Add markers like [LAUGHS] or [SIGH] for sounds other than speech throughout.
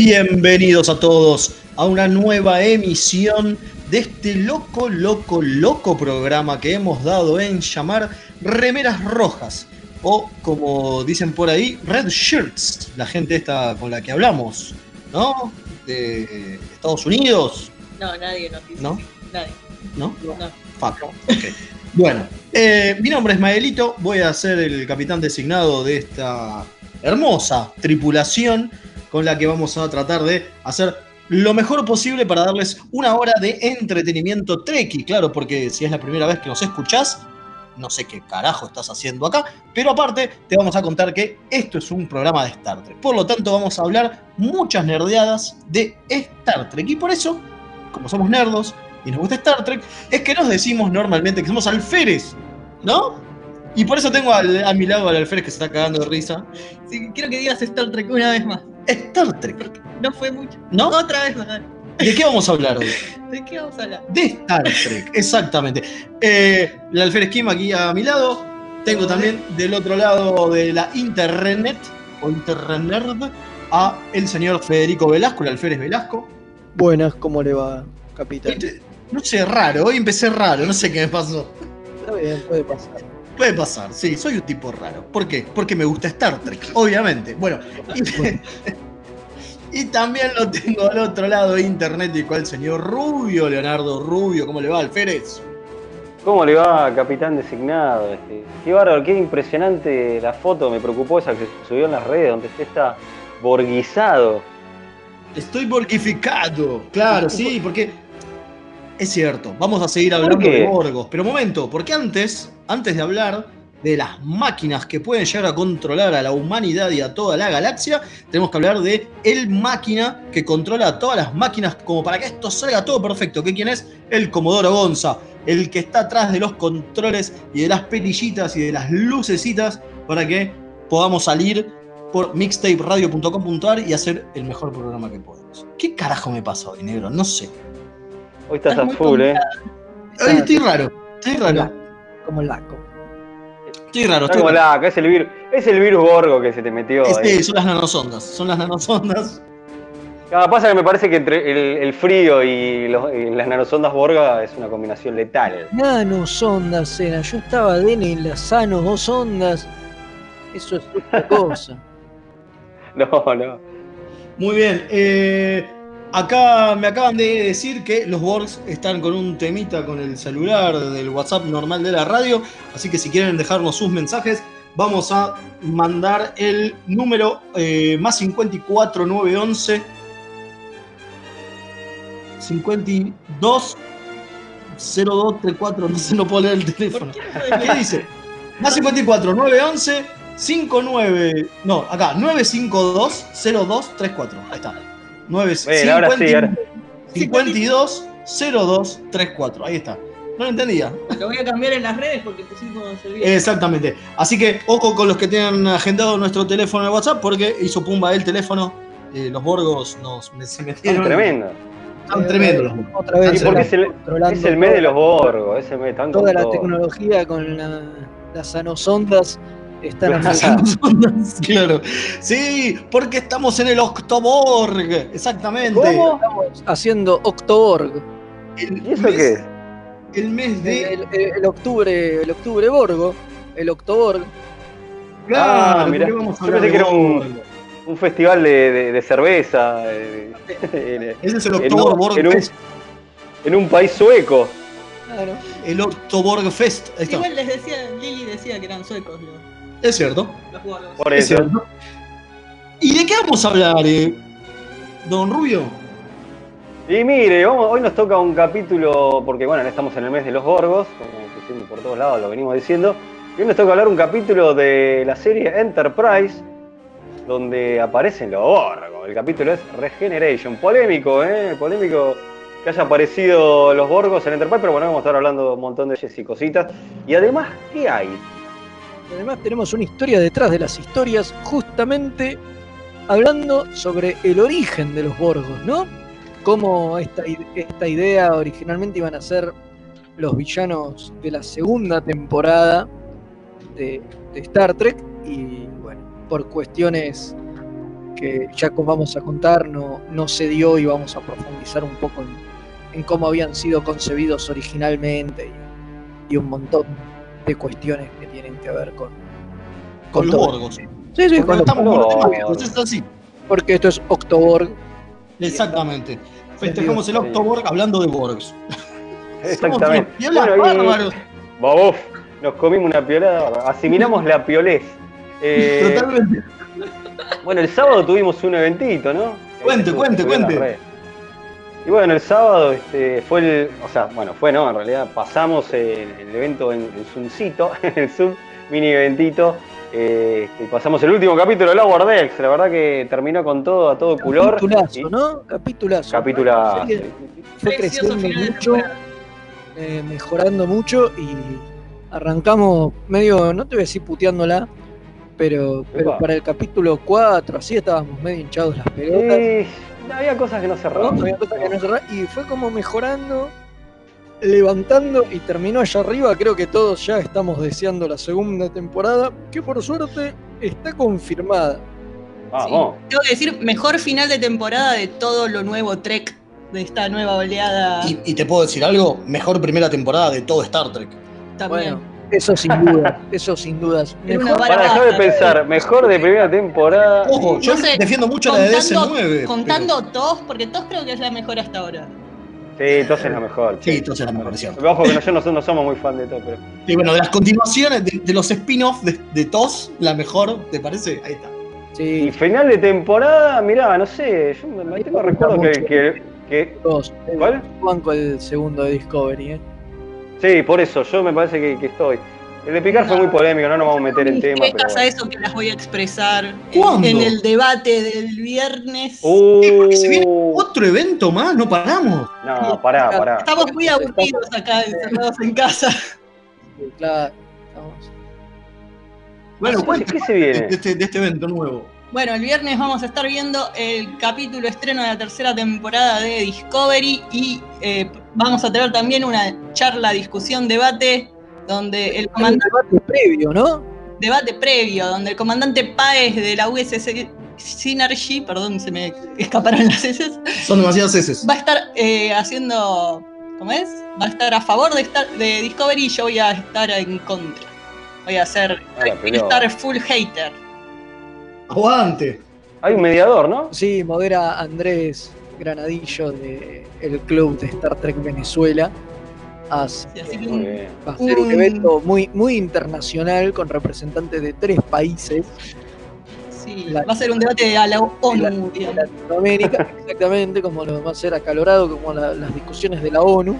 Bienvenidos a todos a una nueva emisión de este loco, loco, loco programa que hemos dado en llamar Remeras Rojas o como dicen por ahí, Red Shirts, la gente esta con la que hablamos, ¿no? De Estados Unidos, No, nadie nos dice. ¿no? Nadie. ¿No? No. Fuck. Bueno, eh, mi nombre es Maelito, voy a ser el capitán designado de esta hermosa tripulación con la que vamos a tratar de hacer lo mejor posible para darles una hora de entretenimiento treki, claro, porque si es la primera vez que nos escuchás, no sé qué carajo estás haciendo acá, pero aparte te vamos a contar que esto es un programa de Star Trek. Por lo tanto, vamos a hablar muchas nerdeadas de Star Trek y por eso, como somos nerdos y nos gusta Star Trek, es que nos decimos normalmente que somos alférez, ¿no? Y por eso tengo al- a mi lado al alférez que se está cagando de risa. Sí, quiero que digas Star Trek una vez más. Star Trek, No fue mucho. ¿no? Otra vez más. ¿De qué vamos a hablar hoy? [LAUGHS] ¿De qué vamos a hablar? De Star Trek, [LAUGHS] exactamente. Eh, el alférez Kim aquí a mi lado. Tengo también del otro lado de la internet o internet a el señor Federico Velasco, el alférez Velasco. Buenas, ¿cómo le va, capitán? Este, No sé, raro, hoy empecé raro, no sé qué me pasó. Está bien, puede pasar. Puede pasar, sí, soy un tipo raro. ¿Por qué? Porque me gusta Star Trek, obviamente. Bueno, y, [LAUGHS] y también lo tengo al otro lado de internet, y cual señor Rubio, Leonardo Rubio. ¿Cómo le va, Alférez? ¿Cómo le va, capitán designado? Este, qué bárbaro, qué impresionante la foto, me preocupó esa que se subió en las redes, donde usted está borguizado. Estoy borgificado. Claro, sí, porque es cierto. Vamos a seguir hablando de Borgos. Pero momento, porque antes, antes de hablar de las máquinas que pueden llegar a controlar a la humanidad y a toda la galaxia, tenemos que hablar de el máquina que controla a todas las máquinas como para que esto salga todo perfecto. ¿Qué quién es? El Comodoro Gonza, el que está atrás de los controles y de las perillitas y de las lucecitas para que podamos salir por mixtaperadio.com.ar y hacer el mejor programa que podemos. ¿Qué carajo me pasa hoy, negro? No sé. Hoy estás Estás a full, ¿eh? Hoy estoy raro. Estoy raro. Como laco. Estoy raro. Estoy como raro. laca, es el virus, es el virus borgo que se te metió. Es- ahí. sí, son las nanosondas. Son las nanosondas. Pasa que me parece que entre el, el frío y, los- y las nanosondas borga es una combinación letal. Nanos ondas era. Yo estaba de en las sanos dos ondas. Eso es otra cosa. [LAUGHS] No, no. Muy bien. eh, acá me acaban de decir que los Borgs están con un temita con el celular del WhatsApp normal de la radio. Así que si quieren dejarnos sus mensajes, vamos a mandar el número eh, más 54 911 52 0234. No sé, no puedo leer el teléfono. ¿Qué dice? Más 54 911 59. No, acá, 952 0234. Ahí está. 9, Bueno, ahora sí, ahora. 52 0234. Ahí está. No lo entendía. Lo voy a cambiar en las redes porque pusimos video. Exactamente. Así que ojo con los que tengan agendado nuestro teléfono de WhatsApp porque hizo pumba el teléfono. Eh, los borgos nos se metieron. tremendos. Están tremendos los borgos. Otra vez porque es el, es el mes de los borgos, ese mes tan Toda la tecnología con la- las sanosondas están Claro. haciendo [LAUGHS] claro. Sí, porque estamos en el Octoborg. Exactamente. Estamos haciendo Octoborg. El ¿Y eso mes- qué es? El mes de. El, el- el octubre, el octubre Borgo, el Octoborg. Claro, Ah, mirá. ¿por qué vamos a Yo pensé que era un-? Un festival de, de- de cerveza eh, Ese es el Octoborg en un- en un país sueco. Claro. El Octoborg Fest. Igual les decía, Lili decía que eran suecos los, Es cierto. Por Es eso. cierto. ¿Y de qué vamos a hablar, eh? Don Rubio? Y mire, vamos- hoy nos toca un capítulo, porque bueno, estamos en el mes de los Borgos, como pusimos por todos lados, lo venimos diciendo. Y hoy nos toca hablar un capítulo de la serie Enterprise, donde aparecen los Borgos. El capítulo es Regeneration. Polémico, ¿eh? Polémico que haya aparecido los Borgos en Enterprise, pero bueno, vamos a estar hablando un montón de ellos y cositas. Y además, ¿qué hay? Además tenemos una historia detrás de las historias, justamente hablando sobre el origen de los Borgos, ¿no? Cómo esta, esta idea originalmente iban a ser los villanos de la segunda temporada de, Star Trek y bueno, por cuestiones que ya vamos a contar no, no se dio y vamos a profundizar un poco en, cómo habían sido concebidos originalmente y un montón de cuestiones que tienen que ver con, Con los. Borgos. Sí, sí, con los- estamos con los Borgos. temas, es así. porque esto es Octoborg. Exactamente. Festejamos el Octoborg hablando de Borgs. [LAUGHS] Exactamente. Piolas Bueno, y- nos comimos una piolada, asimilamos la piolez. Eh, Totalmente. bueno, el sábado tuvimos un eventito, ¿no? Cuente, Eh, cuente, cuente. Y bueno, el sábado este, fue el. O sea, bueno, fue no, en realidad pasamos el, el evento en el Zoomcito, [LAUGHS] en el Zoom mini eventito. eh, y pasamos el último capítulo de Lower Decks. La verdad que terminó con todo, a todo color. Capitulazo, Y- ¿no? Capitulazo. Capitula. Sí, Fue creciendo mucho, eh, mejorando mucho y arrancamos medio, no te voy a decir puteándola, pero, pero para el capítulo 4, así estábamos medio hinchados las pelotas. Y había cosas que no ¿no? cerraban. Había cosas que no cerrar- y fue como mejorando, levantando y terminó allá arriba. Creo que todos ya estamos deseando la segunda temporada, que por suerte está confirmada. Vamos. Tengo que decir, mejor final de temporada de todo lo nuevo Trek, de esta nueva oleada Y, y te puedo decir algo, mejor primera temporada de todo Star Trek. también. Bueno, eso sin duda, eso sin dudas. Mejor- Para dejar de pensar, mejor de primera temporada. Ojo, yo No sé, defiendo mucho la de Contando, DC9. contando TOS, porque TOS creo que es la mejor hasta ahora. Sí, entonces es la mejor. Sí, entonces es la mejor, cierto. Ojo que nosotros no, no somos muy fan de todo, pero. Y bueno, de las continuaciones, de, de los spin-offs de, de TOS, la mejor, ¿te parece? Ahí está. Y Sí, final de temporada, mirá, no sé, yo me, tengo recuerdo que, que, que- dos. ¿Cuál? Banco el segundo de Discovery, ¿eh? Sí, por eso, yo me parece que, que estoy. El de Picar fue muy polémico, no nos vamos a meter en tema, pero. a bueno. eso que las voy a expresar en- ¿Cuándo? en el debate del viernes. Uh, Sí, porque se viene otro evento más, no paramos. no, pará, pará. Estamos muy aburridos acá, encerrados en casa. Claro. estamos- Bueno, ¿Qué- cuéntame ¿Qué se de viene? este, de este evento nuevo. Bueno, el viernes vamos a estar viendo el capítulo estreno de la tercera temporada de Discovery y eh, vamos a tener también una charla, discusión, debate, donde el comandante, debate previo, ¿no? debate previo, donde el comandante Páez de la USS Synergy, perdón, se me escaparon las heces, Son demasiadas heces. va a estar eh, haciendo, ¿cómo es? Va a estar a favor de, Star- de Discovery y yo voy a estar en contra. Voy a ser, voy a estar full hater. Aguante. Hay un mediador, ¿no? Sí, modera Andrés Granadillo del el club de Star Trek Venezuela. Así Sí, así que bien. va a ser un evento muy, muy internacional con representantes de tres países Sí, La- va a ser un debate a la de, la- ONU, de. Latinoamérica, [LAUGHS] exactamente, como lo va a ser acalorado, como la- las discusiones de la ONU.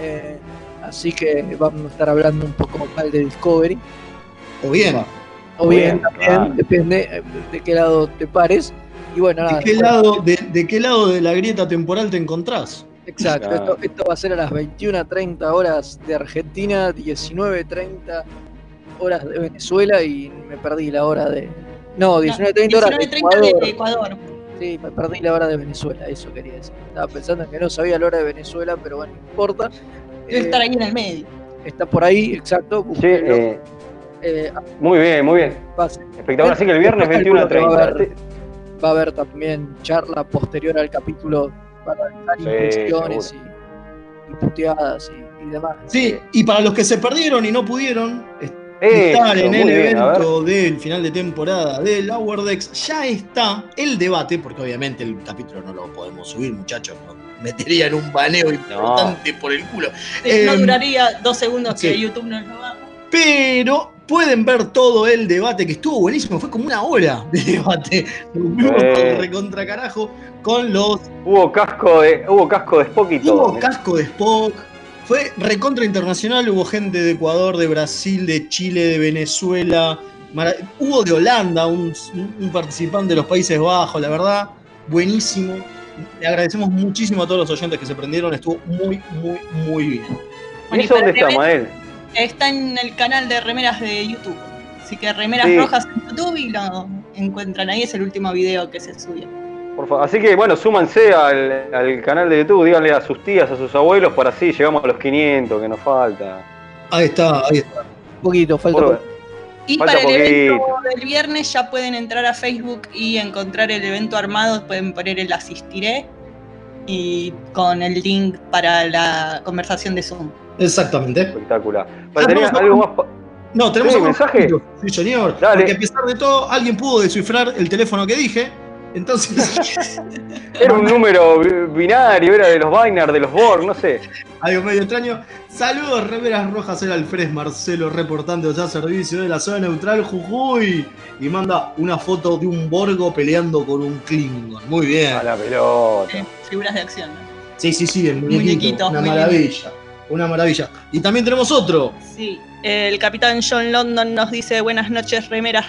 Eh, así que vamos a estar hablando un poco mal de Discovery. O bien. O bien, también, claro. depende eh, de qué lado te pares. Y bueno, nada, ¿De qué, después- lado, de, de qué lado de la grieta temporal te encontrás? Exacto, Claro. esto, esto va a ser a las 21.30 horas de Argentina, 19.30 horas de Venezuela y me perdí la hora de... No, 19.30 horas de 19:30 Ecuador. de Ecuador. Sí, me perdí la hora de Venezuela, eso quería decir. Estaba pensando en que no sabía la hora de Venezuela, pero bueno, no importa. Debe Eh, estar ahí en el medio. Está por ahí, exacto. Sí, eh, Eh, muy bien, muy bien. Espectacular. Así que el viernes Calculo que va a 21 a haber- Va a haber también charla posterior al capítulo para dar Sí, impresiones y, y puteadas y, y demás. Sí, y para los que se perdieron y no pudieron Eso, estar en el bien, evento del final de temporada de la Wordex, ya está el debate, porque obviamente el capítulo no lo podemos subir, muchachos, nos metería en un baneo importante por el culo. No Em, duraría dos segundos que sí. YouTube nos lo va. Pero pueden ver todo el debate que estuvo buenísimo, fue como una hora de debate. Eh. recontra carajo con los Hubo casco de, hubo casco de Spock y todo. Hubo casco de Spock. Fue recontra internacional, hubo gente de Ecuador, de Brasil, de Chile, de Venezuela. mara- Hubo de Holanda, un, un participante de los Países Bajos, la verdad, buenísimo. Le agradecemos muchísimo a todos los oyentes que se prendieron, estuvo muy, muy, muy bien. ¿Y eso dónde está, Mael? Está en el canal de remeras de YouTube. Así que remeras Sí. rojas en YouTube y lo encuentran ahí. Es el último video que se subió. Por favor. Así que bueno, súmanse al, al canal de YouTube, díganle a sus tías, a sus abuelos, para así llegamos a los 500 que nos falta. Ahí está, ahí está. Un poquito, falta Por- poco. Y Falta para el evento del viernes ya pueden entrar a Facebook y encontrar el evento armado. Pueden poner el asistiré y con el link para la conversación de Zoom. Exactamente. espectacular. Vale, Ah, ¿tenías no, algo más? No, tenemos Sí, algún mensaje. Sí, señor. Dale. Porque a pesar de todo, alguien pudo descifrar el teléfono que dije. Entonces, [LAUGHS] Era un número bi- binario, era de los Binary, de los Borg, no sé. Algo medio extraño. Saludos, remeras rojas, era Alfred Marcelo reportando ya servicio de la zona neutral Jujuy. Y manda una foto de un Borgo peleando con un Klingon. Muy bien. A la pelota. Eh, figuras de acción. ¿no? Sí, sí, sí, el muñequito. Muñequito, una muy maravilla. Una maravilla. Y también tenemos otro. Sí, el capitán John London nos dice buenas noches, remeras.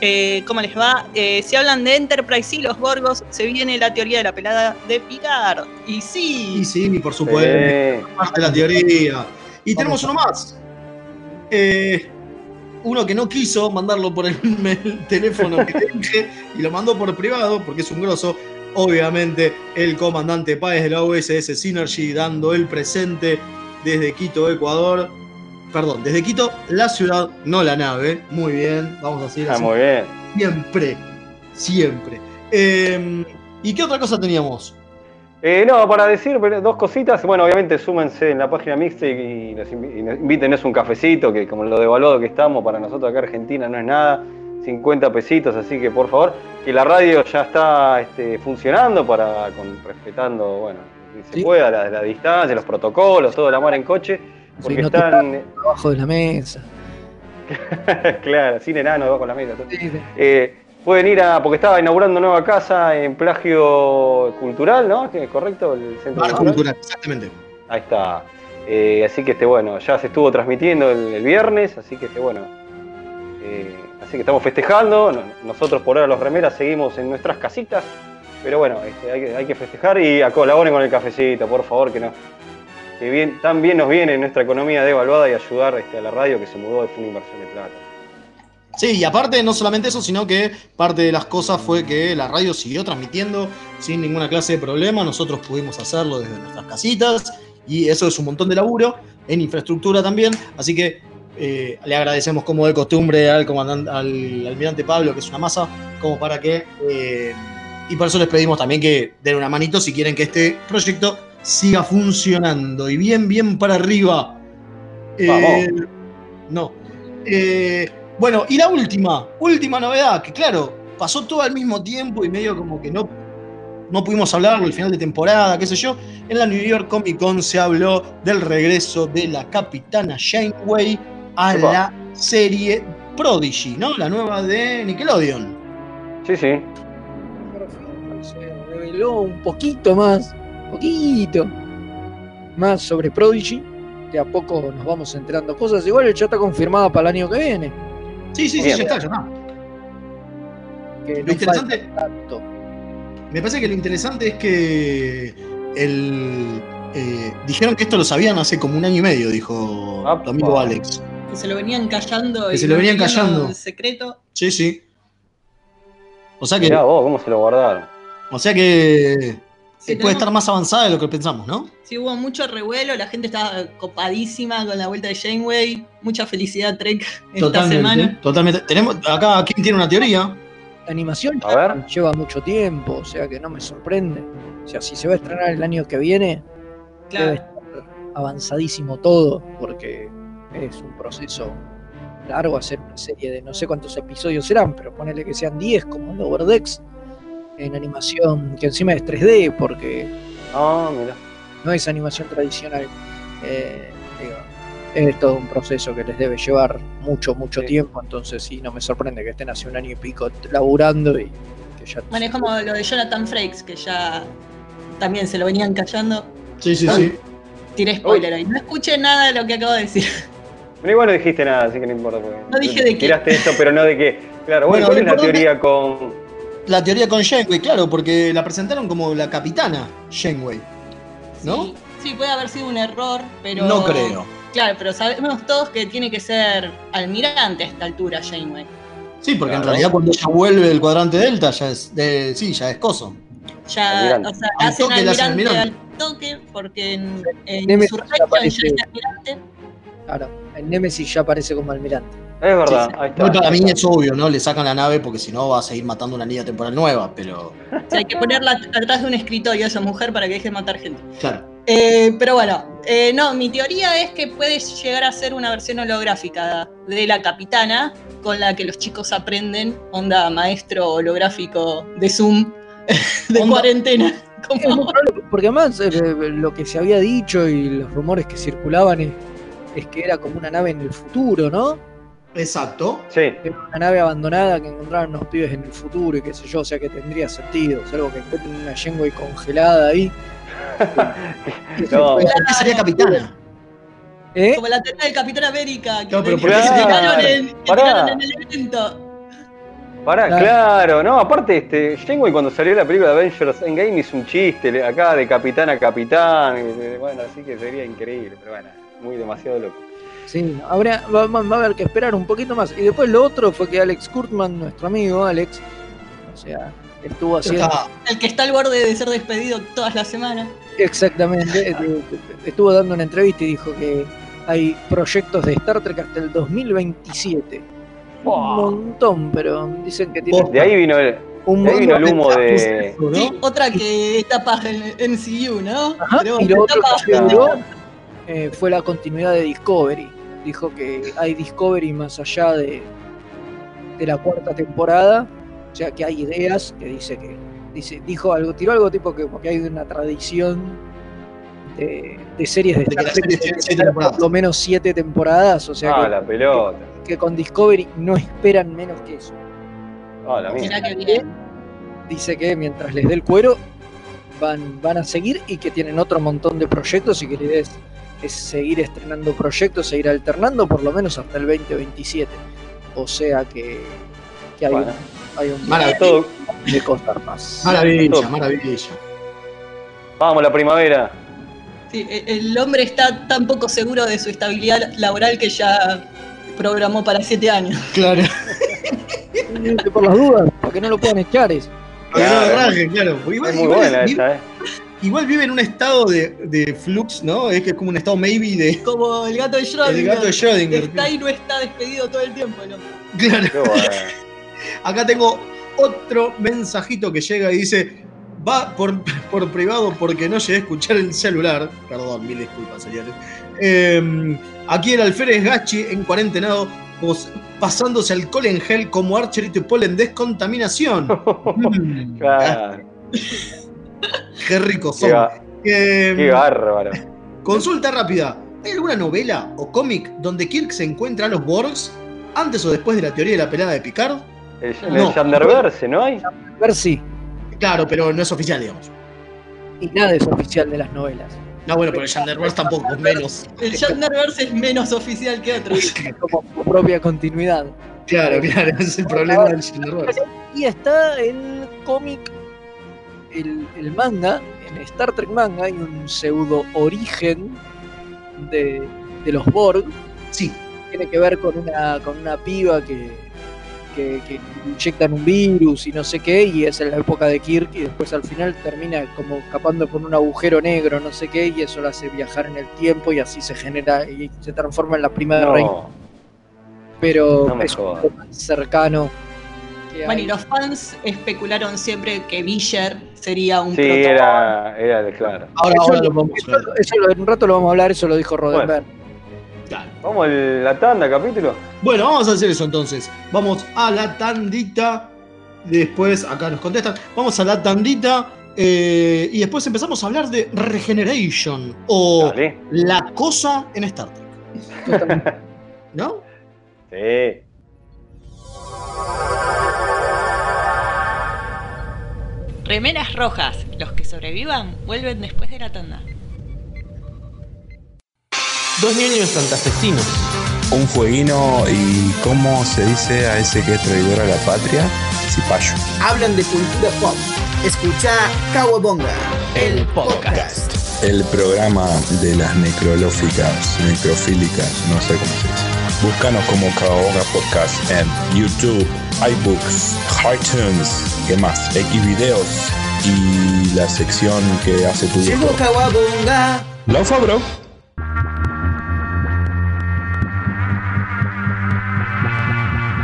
Eh, ¿Cómo les va? Eh, si hablan de Enterprise y los Borgos, se viene la teoría de la pelada de Picard. Y sí, Y sí, por supuesto. Parte de la teoría. Y tenemos uno más. Eh, uno que no quiso mandarlo por el, el [LAUGHS] teléfono que te dije y lo mandó por privado porque es un grosso. Obviamente, el comandante Páez de la USS Synergy dando el presente desde Quito, Ecuador. Perdón, desde Quito, la ciudad, no la nave. Muy bien, vamos a seguir Ah, así. muy bien. Siempre, siempre. Eh, ¿Y qué otra cosa teníamos? Eh, no, para decir dos cositas, bueno, obviamente súmense en la página mixta y, y nos invi- y nos invítenos un cafecito, que como lo devaluado que estamos, para nosotros acá Argentina no es nada, 50 pesitos, así que por favor, que la radio ya está este, funcionando para, con, respetando, bueno, que se Sí. pueda, la, la distancia, los protocolos, todo la mar en coche, porque no te están, Abajo de la mesa. [LAUGHS] claro, sin enano debajo de la mesa. Sí, sí. Eh, pueden ir a, porque estaba inaugurando nueva casa en Plagio Cultural, ¿no? ¿Es ¿Correcto? El centro Bar cultural. cultural, exactamente. Ahí está. Eh, así que este bueno, ya se estuvo transmitiendo el, el viernes, así que este bueno. eh, así que estamos festejando. No- Nosotros por ahora los remeras seguimos en nuestras casitas. Pero bueno, este, hay, que, festejar y colaboren con el cafecito, por favor, que no. Que bien, nos viene nuestra economía devaluada y ayudar este, a la radio que se mudó fue una inversión de plata. Sí, y aparte no solamente eso, sino que parte de las cosas fue que la radio siguió transmitiendo sin ninguna clase de problema. Nosotros pudimos hacerlo desde nuestras casitas y eso es un montón de laburo en infraestructura también. Así que eh, le agradecemos como de costumbre al comandante, al almirante Pablo, que es una masa, como para que. eh, y por eso les pedimos también que den una manito si quieren que este proyecto siga funcionando. Y bien, bien para arriba. Eh, no. Eh, bueno, y la última, última novedad, que claro, pasó todo al mismo tiempo y medio como que no, no pudimos hablarlo el final de temporada, qué sé yo. En la New York Comic Con se habló del regreso de la capitana Janeway a Epa. la serie Prodigy, ¿no? La nueva de Nickelodeon. Sí, sí. Por fin se reveló un poquito más, poquito más sobre Prodigy. De a poco nos vamos enterando cosas. Igual ya está confirmada para el año que viene. Sí, sí, sí, ya está, ya está. Que Lo no interesante- tanto. Me parece que lo interesante es que el, eh, dijeron que esto lo sabían hace como un año y medio, dijo tu amigo Alex. Que se lo venían callando. Que y se lo venían callando. en secreto. Sí, sí. O sea que, Mirá vos, cómo se lo guardaron. o sea que Sí, puede tenemos- estar más avanzada de lo que pensamos, ¿no? Sí, hubo mucho revuelo, la gente estaba copadísima con la vuelta de Janeway. Mucha felicidad, Trek, esta semana. Totalmente. Tenemos acá, ¿quién tiene una teoría? La animación A ver. lleva mucho tiempo, o sea que no me sorprende. O sea, si se va a estrenar el año que viene, debe Claro. estar avanzadísimo todo, porque es un proceso largo hacer una serie de no sé cuántos episodios serán, pero ponele que sean 10 como el Lower Decks en animación que encima es 3D, porque Ah, mirá. no es animación tradicional. Eh, digo, es todo un proceso que les debe llevar mucho, mucho Sí. tiempo, entonces sí, no me sorprende que estén hace un año y pico laburando y que ya... Bueno, es como lo de Jonathan Frakes, que ya también se lo venían callando. Sí, sí, Ah. sí. Tiré spoiler ahí. No escuché nada de lo que acabo de decir. Pero igual no dijiste nada, así que no importa. porque- No dije de qué. Tiraste eso, pero no de qué. Claro, bueno, Bueno, ¿cuál es la teoría con. La teoría con Shenway, claro, porque la presentaron como la capitana Shenway. ¿No? Sí, sí, puede haber sido un error, pero. No creo. Claro, pero sabemos todos que tiene que ser almirante a esta altura, Janeway. Sí, porque en realidad cuando ella vuelve del cuadrante delta ya es de, sí, ya es coso. Ya, Almirante. o sea, Al hacen toque almirante almirante. al toque, porque en, en Insurrection aparece. ya es almirante. Claro, el Nemesis ya aparece como almirante. Es verdad, Sí, ahí está. Igual para mí es obvio, ¿no? Le sacan la nave porque si no va a seguir matando una línea temporal nueva, pero. O sea, hay que ponerla atrás de un escritorio a esa mujer para que deje de matar gente. Claro. Eh, pero bueno, eh, no, mi teoría es que puede llegar a ser una versión holográfica de la capitana con la que los chicos aprenden, onda maestro holográfico de Zoom [LAUGHS] de Onda- cuarentena. Como, Porque además eh, lo que se había dicho y los rumores que circulaban es, es que era como una nave en el futuro, ¿no? Exacto. Sí, Era una nave abandonada que encontraron unos pibes en el futuro y qué sé yo, o sea que tendría sentido. Es algo que encuentren una Janeway congelada ahí. [LAUGHS] no. ¿Por qué sería capitana? ¿Eh? como la teoría del Capitán América que, No, pero te- ¿por qué que sería- tiraron en, que Pará. tiraron en el evento. Pará, Claro. claro, no, aparte, este, Janeway cuando salió la película de Avengers Endgame hizo un chiste acá de capitán a capitán, y, bueno, así que sería increíble, pero bueno, muy demasiado loco. Sí, habrá, va, va- va a haber que esperar un poquito más. Y después lo otro fue que Alex Kurtman, nuestro amigo Alex, o sea, estuvo haciendo El que está al borde de ser despedido todas las semanas. exactamente, eh, estuvo dando una entrevista y dijo que hay proyectos de Star Trek hasta el 2027. Un montón, pero dicen que tiene De ahí vino el, un de ahí vino el montón humo de. ¿no? Sí, otra que está paja en el MCU, ¿no? Ajá, Pero y lo otro que eh, fue la continuidad de Discovery. Dijo que hay Discovery más allá de, de la cuarta temporada. O sea que hay ideas que dice que. Dice, dijo algo, tiró algo tipo que porque hay una tradición de, de series de Star Trek por lo menos siete temporadas. O sea Ah, que, la pelota. que con Discovery no esperan menos que eso. Ah, la Mirá mía. que bien. dice que mientras les dé el cuero van, van a seguir y que tienen otro montón de proyectos y que la idea es, es seguir estrenando proyectos, seguir alternando por lo menos hasta el 2027. O sea que, que hay, Bueno. un, hay un Maravilla. De cosas más. Maravilla, maravilla. vamos, la primavera. Sí, e- el hombre está tan poco seguro de su estabilidad laboral que ya programó para siete años. Claro. Por las dudas, para que no lo puedan echar eso. Claro. claro. Es muy buena es- esa, ¿eh? Igual vive en un estado de, de flux, ¿no? Es que es como un estado maybe de. Como el gato de Schrödinger. El gato de Schrödinger. Está y no está despedido todo el tiempo el hombre. Claro. Bueno. [LAUGHS] Acá tengo otro mensajito que llega y dice: Va por, por privado porque no llegué a escuchar el celular. Perdón, mil disculpas, señores. Eh, aquí el alférez Gachi en cuarentenado, pos- pasándose alcohol en gel como Archer y Tupol en descontaminación. [LAUGHS] Mm, Claro, Qué rico qué, son. Eh, qué bárbaro. Consulta rápida. ¿Hay alguna novela o cómic donde Kirk se encuentra a los Borgs antes o después de la teoría de la pelada de Picard? El, en No. el Yanderverse, ¿no hay? Si. Claro, pero no es oficial, digamos. Y nada es oficial de las novelas. No, bueno, pero el Yanderverse tampoco, menos. [LAUGHS] El Shatnerverse es menos oficial que otros. [LAUGHS] Es como su propia continuidad. Claro, claro, ese es el problema del Yanderverse. Y está el cómic, el, el manga, en Star Trek Manga hay un pseudo origen de, de los Borg. Sí, Tiene que ver con una, con una piba que, que, que inyectan un virus y no sé qué, y es en la época de Kirk, y después al final termina como escapando por un agujero negro, no sé qué, y eso lo hace viajar en el tiempo y así se genera y se transforma en la reina. No, Pero no es un jodas. poco más cercano. Que Bueno, hay. y los fans especularon siempre que Villar sería un sí, era, era de claro. ahora, Eso, ahora lo vamos a ver. eso en un rato lo vamos a hablar, eso lo dijo Rodenberg. Claro. Vamos a la tanda, capítulo. Bueno, vamos a hacer eso entonces. Vamos a la tandita. Después, acá nos contestan. Vamos a la tandita. eh, y después empezamos a hablar de Regeneration. O Dale. la cosa en Star Trek. ¿No? Sí. Remeras rojas. Los que sobrevivan vuelven después de la tanda. Dos niños santafesinos. Un fueguino y ¿cómo se dice a ese que es traidor a la patria? Cipayo. Hablan de cultura pop. Escucha Kawabonga, el podcast. El programa de las necrolóficas, necrofílicas, no sé cómo se dice. Búscanos como Caoga Podcast en YouTube, iBooks, iTunes, ¿qué más? X videos y la sección que hace tu. Kawabonga. Laufa, bro.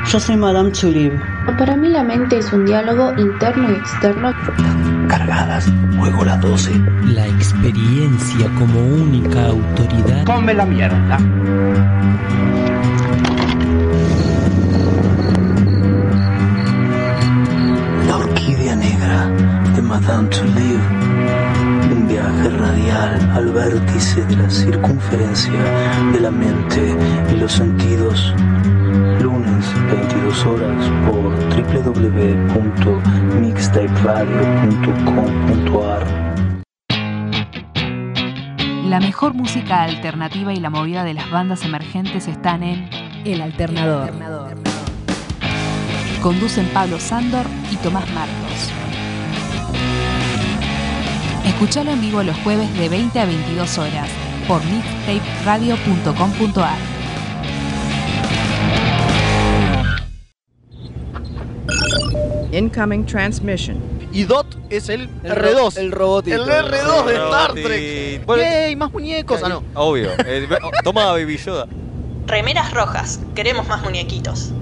Yo soy Madame Tulip. Para mí la mente es un diálogo interno y externo. Cargadas, juego las 12. La experiencia como única autoridad Come la mierda. La orquídea negra de Madame Tulip. Viaje radial al vértice de la circunferencia de la mente y los sentidos. Lunes, 22 horas por www.mixtaperadio.com.ar La mejor música alternativa y la movida de las bandas emergentes están en El Alternador. Conducen Pablo Sándor y Tomás Martos. Escuchalo en vivo los jueves de 20 a 22 horas por mixtaperadio.com.ar. Incoming transmission. Y Dot es el, El R2. ro- el robotito. El R2 de Star. Trek. Bueno, ¡Yay! Más muñecos. Ah, no. Obvio. Eh, toma Baby Yoda. Remeras rojas. Queremos más muñequitos.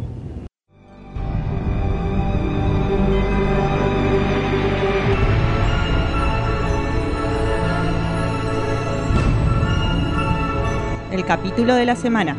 El capítulo de la semana.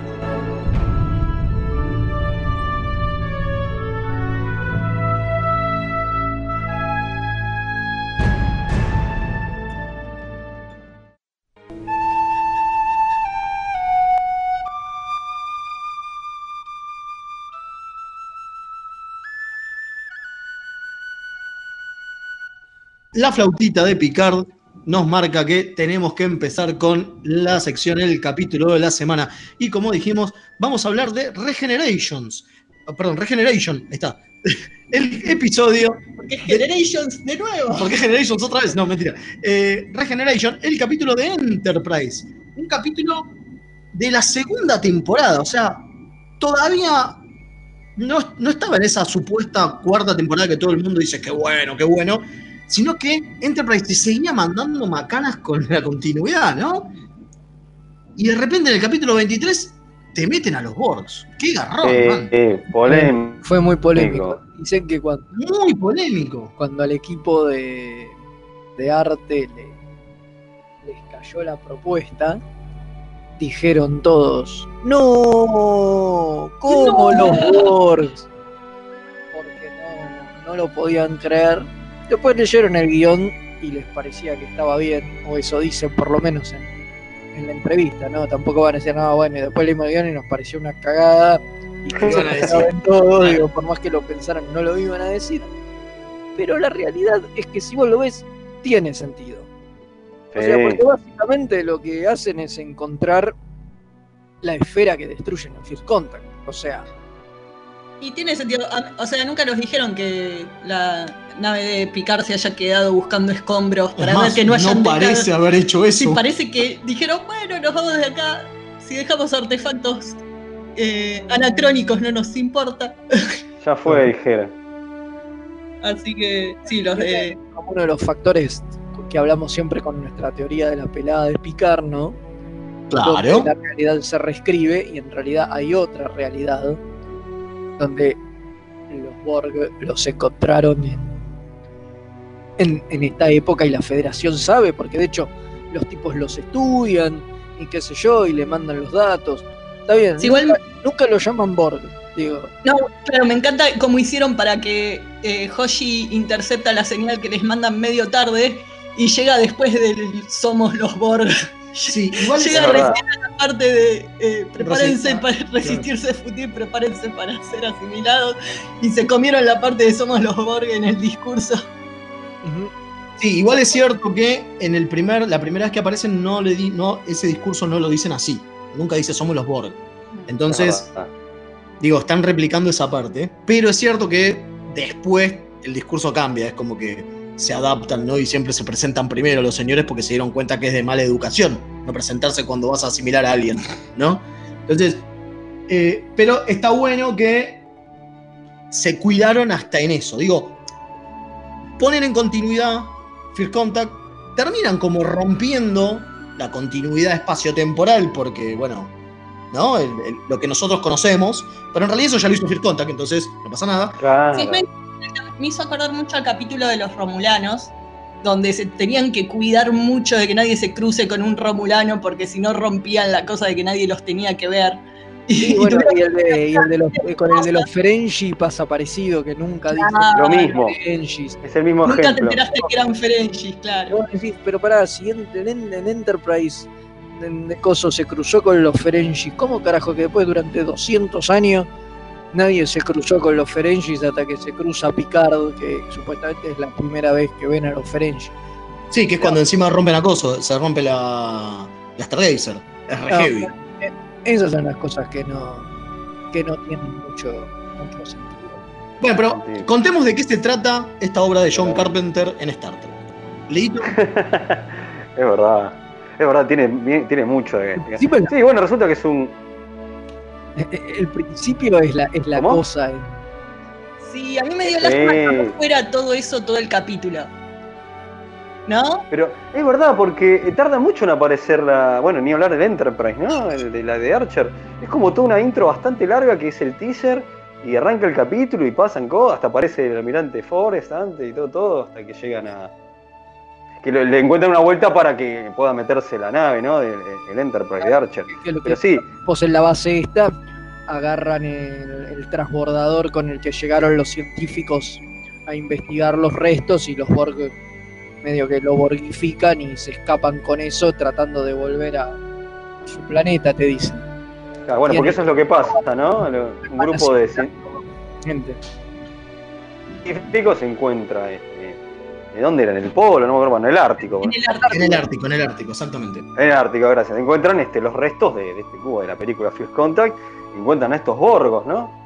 La flautita de Picard nos marca que tenemos que empezar con la sección, el capítulo de la semana. Y como dijimos, vamos a hablar de Regenerations. Ah, Perdón, Regeneration, ahí está. [LAUGHS] El episodio. Porque Generations de nuevo. ¿Por qué Generations otra vez? No, mentira. Eh, Regeneration, el capítulo de Enterprise. Un capítulo de la segunda temporada. O sea, todavía no, no estaba en esa supuesta cuarta temporada que todo el mundo dice que bueno, qué bueno. Sino que Enterprise te seguía mandando macanas con la continuidad, ¿no? Y de repente en el capítulo 23 te meten a los Borgs. ¡Qué garrón, sí, polémico. Fue muy polémico. Dicen que cuando, Muy polémico. cuando al equipo de, de arte le- les cayó la propuesta, dijeron todos, no, ¿cómo No. los Borgs? Porque no, no lo podían creer. Después leyeron el guion y les parecía que estaba bien, o eso dicen por lo menos en, en la entrevista, ¿no? Tampoco van a decir nada bueno y después leímos el guion y nos pareció una cagada. Y que [LAUGHS] Iban a decir. todo, digo, por más que lo pensaran, no lo iban a decir. Pero la realidad es que si vos lo ves, tiene sentido. O sea, porque básicamente lo que hacen es encontrar la esfera que destruyen en First Contact. O sea, Y tiene sentido, o sea, nunca nos dijeron que la nave de Picard se haya quedado buscando escombros Es para más, ver que no hayan dejado- parece haber hecho eso. Sí, parece que dijeron, bueno, nos vamos de acá, si dejamos artefactos eh, anacrónicos no nos importa. [LAUGHS] Ya fue, dijeron. Así que sí, los de... Como uno de los factores que hablamos siempre con nuestra teoría de la pelada de Picard, ¿no? Claro. Donde la realidad se reescribe y en realidad hay otra realidad donde los Borg los encontraron en, en, en esta época y la Federación sabe, porque de hecho los tipos los estudian y qué sé yo, y le mandan los datos. Está bien, Sí, igual- nunca, nunca lo llaman Borg, digo. No, claro, me encanta cómo hicieron para que eh, Hoshi intercepta la señal que les mandan medio tarde y llega después del Somos los Borg. Sí, igual llega es verdad. recién a la parte de eh, prepárense para resistirse a futir, prepárense para ser asimilados y se comieron la parte de Somos los Borg en el discurso. Sí, igual es cierto que en el primer, la primera vez que aparecen no le di, no, ese discurso no lo dicen así. Nunca dice somos los Borg. Entonces, Ah, digo, están replicando esa parte. Pero es cierto que después el discurso cambia. Es como que se adaptan, ¿no? Y siempre se presentan primero los señores porque se dieron cuenta que es de mala educación no presentarse cuando vas a asimilar a alguien, ¿no? Entonces, eh, pero está bueno que se cuidaron hasta en eso. Digo, ponen en continuidad First Contact, terminan como rompiendo la continuidad espacio-temporal, porque, bueno, ¿no? El- el- lo que nosotros conocemos, pero en realidad eso ya lo hizo First Contact, entonces no pasa nada. Claro. Me, hizo acordar mucho al capítulo de los Romulanos, donde se tenían que cuidar mucho de que nadie se cruce con un Romulano, porque si no rompían la cosa de que nadie los tenía que ver. Y, bueno, [LAUGHS] y el de, y el de los, eh, con el de los Ferengi pasa parecido, que nunca dice Lo mismo. Ferengis. Es el mismo Nunca te ejemplo. enteraste que eran Ferengis, claro. Vos decís, pero pará, si en, en- en Enterprise en, de Coso se cruzó con los Ferengi, ¿cómo carajo que después durante 200 años nadie se cruzó con los Ferengis hasta que se cruza Picard, que supuestamente es la primera vez que ven a los Ferengi? Sí, que es cuando encima rompen acoso, se rompe la, la Stargazer. Es re No, heavy. eh, Esas son las cosas que no, que no tienen mucho, mucho sentido. Bueno, pero contemos de qué se trata esta obra de John Carpenter en Star Trek. Leíto. [LAUGHS] Es verdad. Es verdad, tiene, tiene mucho de. Sí, bueno, resulta que es un. Eh, El principio es la, es la ¿Cómo? cosa. eh. Sí, a mí me dio Sí. lástima que no fuera todo eso todo el capítulo. ¿No? Pero es verdad, porque tarda mucho en aparecer la. Bueno, ni hablar del Enterprise, ¿no? El de la de Archer. Es como toda una intro bastante larga que es el teaser. Y arranca el capítulo y pasan cosas. Hasta aparece el almirante Forrest antes y todo, todo. Hasta que llegan a. Que le, encuentran una vuelta para que pueda meterse la nave, ¿no? El, el Enterprise de Archer. Que lo que Pero sí, Pues en la base esta agarran el, el transbordador con el que llegaron los científicos a investigar los restos y los Borg medio que lo borgifican y se escapan con eso tratando de volver a su planeta, te dicen. claro, bueno, porque eso es lo que pasa, ¿no? Un grupo de Gente. científicos se encuentra. Este, ¿De dónde era? En el Polo, no me acuerdo, bueno, en el Ártico. En el Ártico. En el Ártico, en el Ártico, exactamente. En el Ártico, gracias. Encuentran este, los restos de, de este cubo de la película First Contact. Encuentran a estos borgos, ¿no?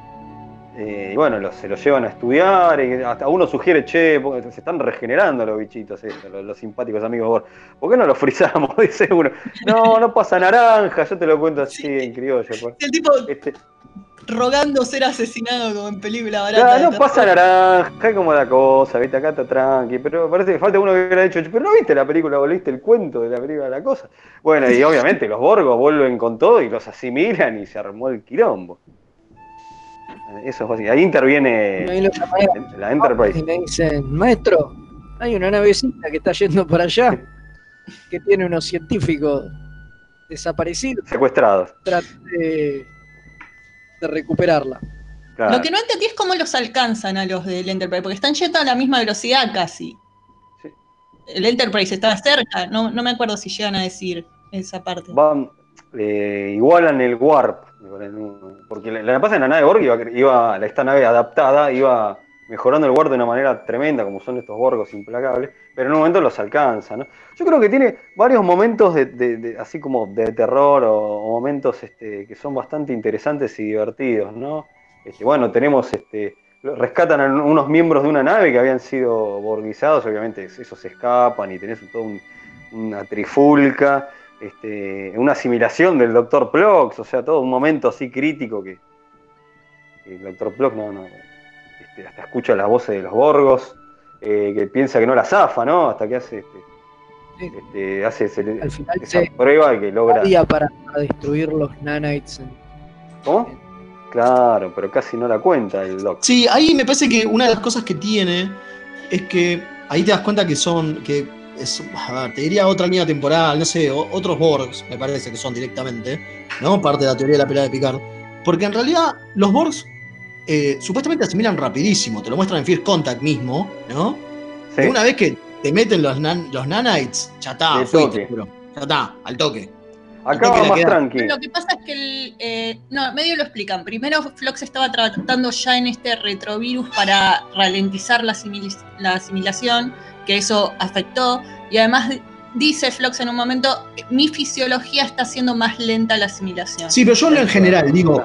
Eh, y bueno, los- se los llevan a estudiar. Y hasta uno sugiere, che, porque se están regenerando los bichitos, estos, los, los simpáticos amigos Borg. ¿Por qué no los frizamos? [LAUGHS] Dice uno. No, no pasa naranja, yo te lo cuento así en criollo. pues. El tipo Este, rogando ser asesinado como en película barata. No pasa naranja, es como la cosa, viste, acá está tranqui, pero parece que falta uno que hubiera dicho, pero no viste la película, o leíste el cuento de la película de la cosa. Bueno, y obviamente los borgos vuelven con todo y los asimilan y se armó el quilombo. Eso es básico. Ahí interviene la Enterprise. y le dicen, maestro, hay una navecita que está yendo para allá que tiene unos científicos desaparecidos. Secuestrados. Trate de, recuperarla. Claro. Lo que no entendí es cómo los alcanzan a los del Enterprise, porque están yendo a la misma velocidad casi. Sí. El Enterprise estaba cerca, no, no me acuerdo si llegan a decir esa parte. Van, eh, igualan el warp. Porque la, la pasa en la nave Borg iba, iba- esta nave adaptada iba mejorando el warp de una manera tremenda, como son estos borgos implacables, pero en un momento los alcanza, ¿no? Yo creo que tiene varios momentos de, de- así como de terror o, momentos este, que son bastante interesantes y divertidos, ¿no? Este, bueno, tenemos, este, rescatan a unos miembros de una nave que habían sido borguizados, obviamente esos se escapan y tenés todo un- una trifulca, este, una asimilación del Dr. Plox, o sea, todo un momento así crítico que, el Dr. Plox no, no, hasta escucha las voces de los Borgos, eh, que piensa que no la zafa, ¿no? Hasta que hace, este, este, hace ese- Al final esa se prueba y que logra. para, para destruir los nanites. en- ¿Cómo? Claro, pero casi no la cuenta el Doc. Sí, ahí me parece que una de las cosas que tiene es que ahí te das cuenta que son, que es, a ver, te diría otra línea temporal, no sé, otros Borgs, me parece que son directamente, ¿no? Parte de la teoría de la pelea de Picard. Porque en realidad los Borgs eh, supuestamente asimilan rapidísimo, te lo muestran en First Contact mismo, ¿no? Sí. Una vez que te meten los, nan- los nanites, ya está, fuiste, bro. ya está, al toque. Acá va más queda. tranqui. Lo que pasa es que el, eh, no, medio lo explican. Primero Flox estaba tratando ya en este retrovirus para ralentizar la, la asimilación, que eso afectó. Y además dice Flox en un momento, mi fisiología está haciendo más lenta la asimilación. Sí, pero yo hablo en general, digo,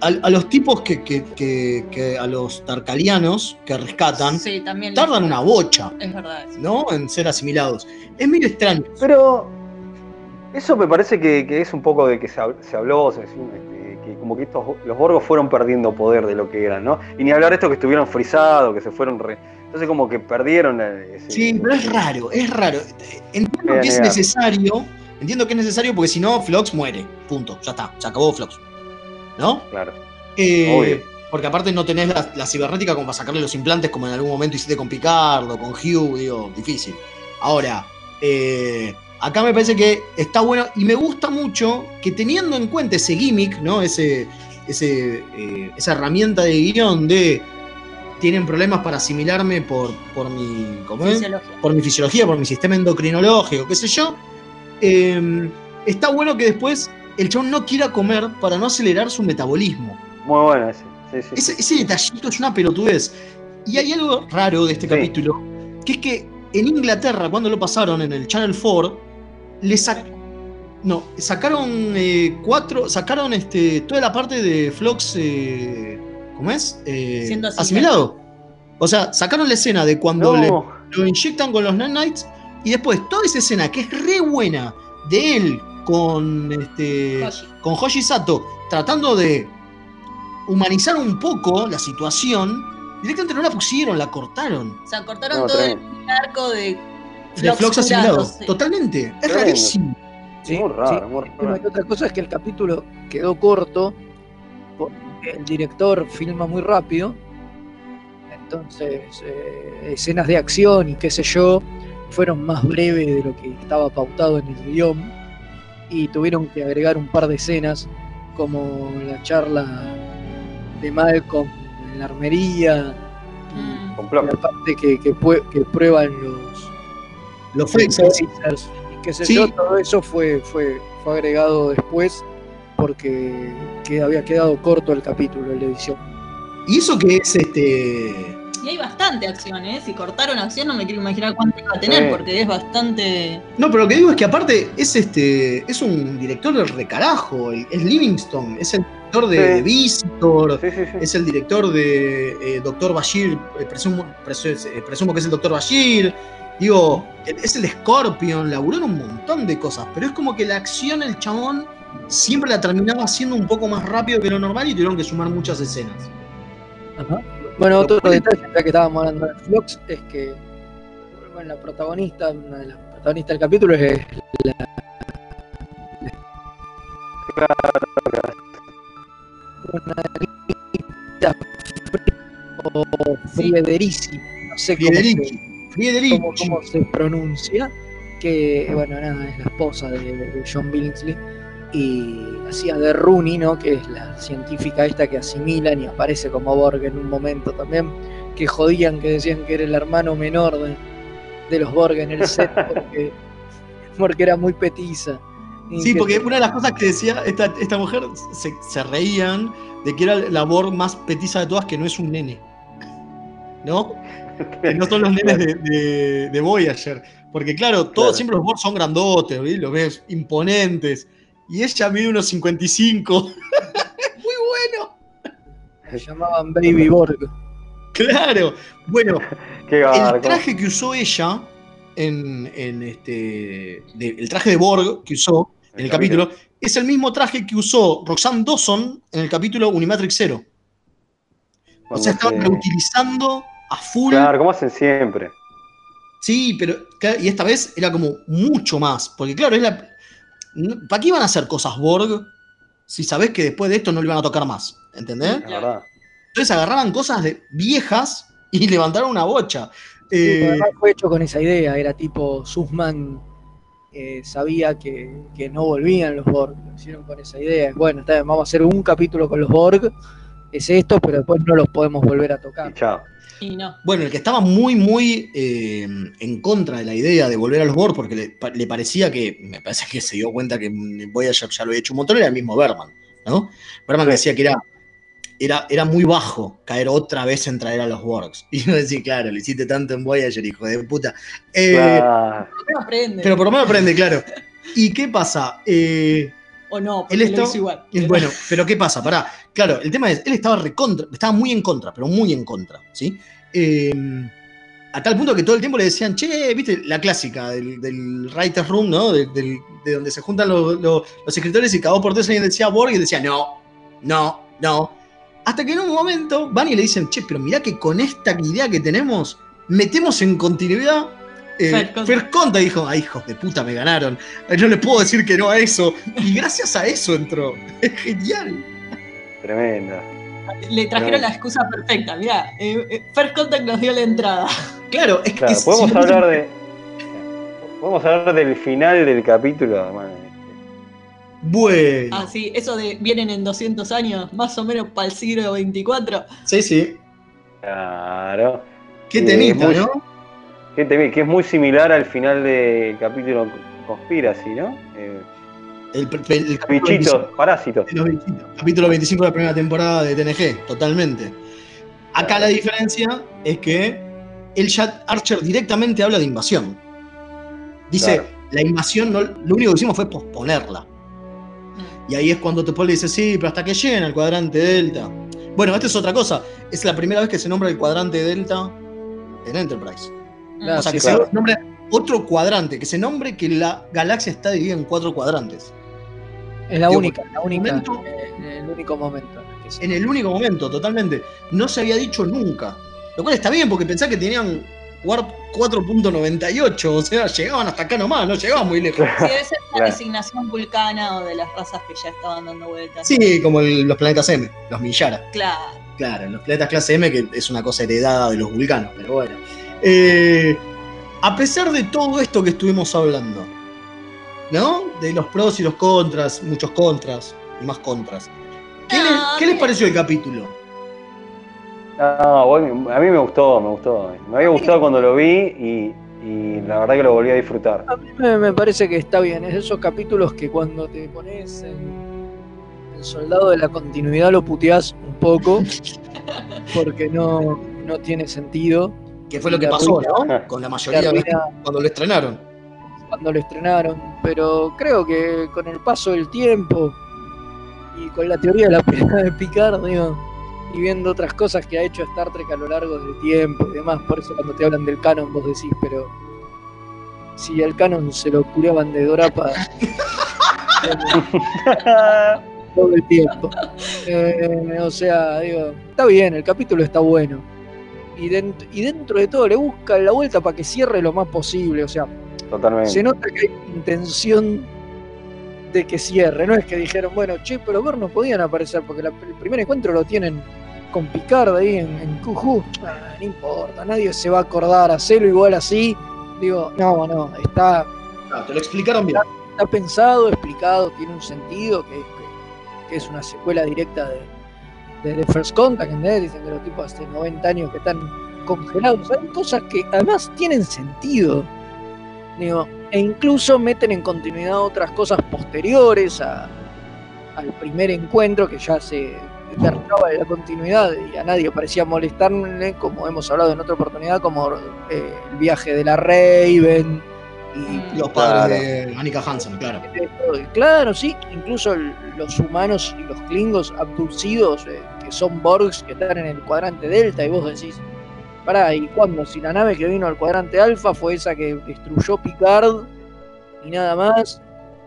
a, a los tipos que, que- que- que- a los tarcalianos que rescatan, Sí, también. tardan una bocha, Es verdad. ¿no? En ser asimilados. Es medio extraño. Pero eso me parece que, que es un poco de que se, hab- se habló, se decía, este, que como que estos, los Borgos fueron perdiendo poder de lo que eran, ¿no? Y ni hablar de esto que estuvieron frisados, que se fueron re... Entonces como que perdieron eh, ese... Sí, pero es raro, es raro. Entiendo que es necesario, entiendo que es necesario porque si no, Flox muere. Punto, ya está, se acabó Flox. ¿No? Claro. Eh, Obvio. porque aparte no tenés la, la cibernética como para sacarle los implantes como en algún momento hiciste con Picardo, con Hugh, digo, difícil. Ahora, eh, acá me parece que está bueno y me gusta mucho que teniendo en cuenta ese gimmick, ¿no? Ese, ese, eh, esa herramienta de guion de tienen problemas para asimilarme por, por mi. ¿cómo es? Por mi fisiología, por mi sistema endocrinológico, qué sé yo. eh, está bueno que después el chabón no quiera comer para no acelerar su metabolismo. Muy bueno ese. Sí, sí, Ese, ese detallito es una pelotudez. Y hay algo raro de este Sí. capítulo, que es que en Inglaterra, cuando lo pasaron en el Channel 4, le sac- no, sacaron eh, cuatro, sacaron este, toda la parte de Flox, eh, ¿cómo es? Eh, Siendo asimilado. O sea, sacaron la escena de cuando No. le, lo inyectan con los nanites y después toda esa escena que es re buena de él con este Hoshi. con Hoshi Sato tratando de humanizar un poco la situación, directamente no la pusieron, la cortaron. O sea, cortaron No, todo tremendo. el arco de De Flox asimilado. Totalmente. Es Tremendo. rarísimo. Sí, muy raro, sí. muy raro. y otra cosa es que el capítulo quedó corto porque el director filma muy rápido. Entonces, eh, escenas de acción y qué sé yo fueron más breves de lo que estaba pautado en el guion y tuvieron que agregar un par de escenas como la charla de Malcolm en la armería Mm. La parte que, que, que prueban los, Los y qué sé Sí. yo, todo eso fue, fue, fue agregado después porque que había quedado corto el capítulo en la edición. Y eso que es este. Y hay bastante acción, ¿eh? Si cortaron acción no me quiero imaginar cuánto iba a tener, Sí. porque es bastante... No, pero lo que digo es que aparte es este. es un director del recarajo. Es Livingston. Es el director de, Sí. de Visitor. Sí, sí, sí. Es el director de eh, Doctor Bashir. eh, presumo, presu- eh, presumo que es el Doctor Bashir. Digo, es el Scorpion. Laburó en un montón de cosas. Pero es como que la acción, el chabón, siempre la terminaba haciendo un poco más rápido que lo normal y tuvieron que sumar muchas escenas. Bueno, otro detalle, ya que estábamos hablando de Flox, es que bueno, la protagonista, una de las protagonistas del capítulo es la, una o Friederici, no sé cómo se, cómo- cómo se pronuncia, que bueno, nada, es la esposa de, de John Billingsley y hacía de Rooney, ¿no? que es la científica esta que asimilan y aparece como Borg en un momento también, que jodían, que decían que era el hermano menor de, de los Borg en el [LAUGHS] set porque, porque era muy petiza. Sí, que- porque una de las cosas que decía esta, esta mujer, se, se reían de que era la Borg más petiza de todas, que no es un nene. ¿No? Que no son los [LAUGHS] nenes de, de- de Voyager. Porque claro, todos, Claro. siempre los Borg son grandotes, los ves imponentes. Y ella mide unos 55. Muy bueno. Se llamaban Baby Borg. Claro. Bueno, [LAUGHS] Qué el traje que usó ella en, en este. de- el traje de Borg que usó en el El capítulo es el mismo traje que usó Roxanne Dawson en el capítulo Unimatrix Zero. O sea, estaban reutilizando a full. Claro, como hacen siempre. Sí, pero. Y esta vez era como mucho más. Porque, claro, es la. ¿Para qué iban a hacer cosas Borg si sabés que después de esto no le iban a tocar más? ¿Entendés? La verdad. Entonces agarraban cosas de viejas y [LAUGHS] levantaron una bocha. Sí, Eh, además fue hecho con esa idea, era tipo, Sussman eh, sabía que, que no volvían los Borg, lo hicieron con esa idea. Bueno, está bien, vamos a hacer un capítulo con los Borg, es esto, pero después no los podemos volver a tocar. Chao. Y no. Bueno, el que estaba muy, muy eh, en contra de la idea de volver a los Borg porque le, pa- le parecía que, me parece que se dio cuenta que Voyager ya lo había hecho un montón, era el mismo Berman, ¿no? Berman decía que era, era, era muy bajo caer otra vez en traer a los Borgs. [LAUGHS] Y uno decía, claro, lo hiciste tanto en Voyager, hijo de puta. Eh, Claro. No aprende. Pero por lo menos aprende, claro. ¿Y qué pasa? Eh, o no, porque él lo hizo igual. y Bueno, pero ¿qué pasa? Pará. Claro, el tema es, él estaba recontra, estaba muy en contra, pero muy en contra, ¿sí? Eh, a tal punto que todo el tiempo le decían, che, viste, la clásica del, del writer's room, ¿no? De, del- de donde se juntan los, los- los escritores y cada dos por tres alguien decía Borg y decía, no, no, no. Hasta que en un momento van y le dicen, che, pero mirá que con esta idea que tenemos, metemos en continuidad. Eh, Fer Conta. Dijo, ay, hijos de puta, me ganaron. No le puedo decir que no a eso. Y gracias a eso entró. [LAUGHS] Es genial. Tremenda. Le trajeron No. la excusa perfecta. Mirá, eh, eh, First Contact nos dio la entrada. [LAUGHS] Claro, es Claro, que podemos si no- hablar de. Podemos hablar del final del capítulo. bueno, Bueno. Ah, sí, eso de vienen en 200 años, más o menos para el siglo 24. Sí, sí. Claro. Qué Eh, temita, muy- ¿no? Que, es muy similar al final del capítulo Conspiracy, ¿no? Eh, El, el- el capítulo bichitos, 25, parásitos. los bichitos. Capítulo 25 de la primera temporada de TNG, totalmente. Acá la diferencia es que el Chat Archer directamente habla de invasión. Dice, Claro. la invasión, no, lo único que hicimos fue posponerla. Y ahí es cuando Topol le dice, sí, pero hasta que lleguen al cuadrante Delta. Bueno, esta es otra cosa. Es la primera vez que se nombra el cuadrante Delta en Enterprise. Claro, o sea, sí, que claro. se nombre otro cuadrante, que se nombre que la galaxia está dividida en cuatro cuadrantes. Es la Digo, única, la única, momento- eh, el único momento. en el que se- En el único momento, totalmente. No se había dicho nunca. Lo cual está bien, porque pensá que tenían Warp 4.98, o sea, llegaban hasta acá nomás, no llegaban muy lejos. Sí, debe ser una Claro. designación vulcana o de las razas que ya estaban dando vueltas. Sí, como el- los planetas M, los Millara. Claro. Claro, los planetas clase M, que es una cosa heredada de los vulcanos, pero bueno. Eh, a pesar de todo esto que estuvimos hablando, ¿no? De los pros y los contras, muchos contras y más contras. ¿Qué, les, qué les pareció el capítulo? No, a mí me gustó, me gustó. Me había gustado cuando lo vi y, y la verdad que lo volví a disfrutar. A mí me, me parece que está bien, es de esos capítulos que cuando te pones en el soldado de la continuidad lo puteás un poco, [LAUGHS] porque no, no tiene sentido. Que fue lo que pasó, ¿no? Con la mayoría, arruina cuando lo estrenaron. cuando lo estrenaron, pero creo que con el paso del tiempo y con la teoría de la pelea de Picard, digo, y viendo otras cosas que ha hecho Star Trek a lo largo del tiempo y demás, por eso cuando te hablan del canon vos decís, pero si el canon se lo curaban de Dorapa [LAUGHS] todo el tiempo. Eh, o sea, digo, está bien, el capítulo está bueno. Y dentro, y dentro de todo le buscan la vuelta para que cierre lo más posible. O sea, Totalmente. se nota que hay intención de que cierre. No es que dijeron, bueno, che, pero ver no podían aparecer porque la- el primer encuentro lo tienen con Picard ahí en, en Cujú. Ah, no importa, nadie se va a acordar, hacerlo igual así. Digo, no, no, está, Ah, te lo explicaron bien. está pensado, explicado, tiene un sentido, que, que- que es una secuela directa de, de, de First Contact, ¿entendés? Dicen que los tipos hace 90 años que están congelados. Hay cosas que además tienen sentido. Digo, e incluso meten en continuidad otras cosas posteriores a- al primer encuentro que ya se derrotaba de la continuidad y a nadie parecía molestarle, como hemos hablado en otra oportunidad, como eh, el viaje de la Raven y Los padres de Annika Hansen, claro. Claro, sí, incluso los humanos y los klingos abducidos, eh, son Borgs que están en el cuadrante Delta y vos decís, pará, ¿y cuándo? Si la nave que vino al cuadrante Alfa fue esa que destruyó Picard y nada más,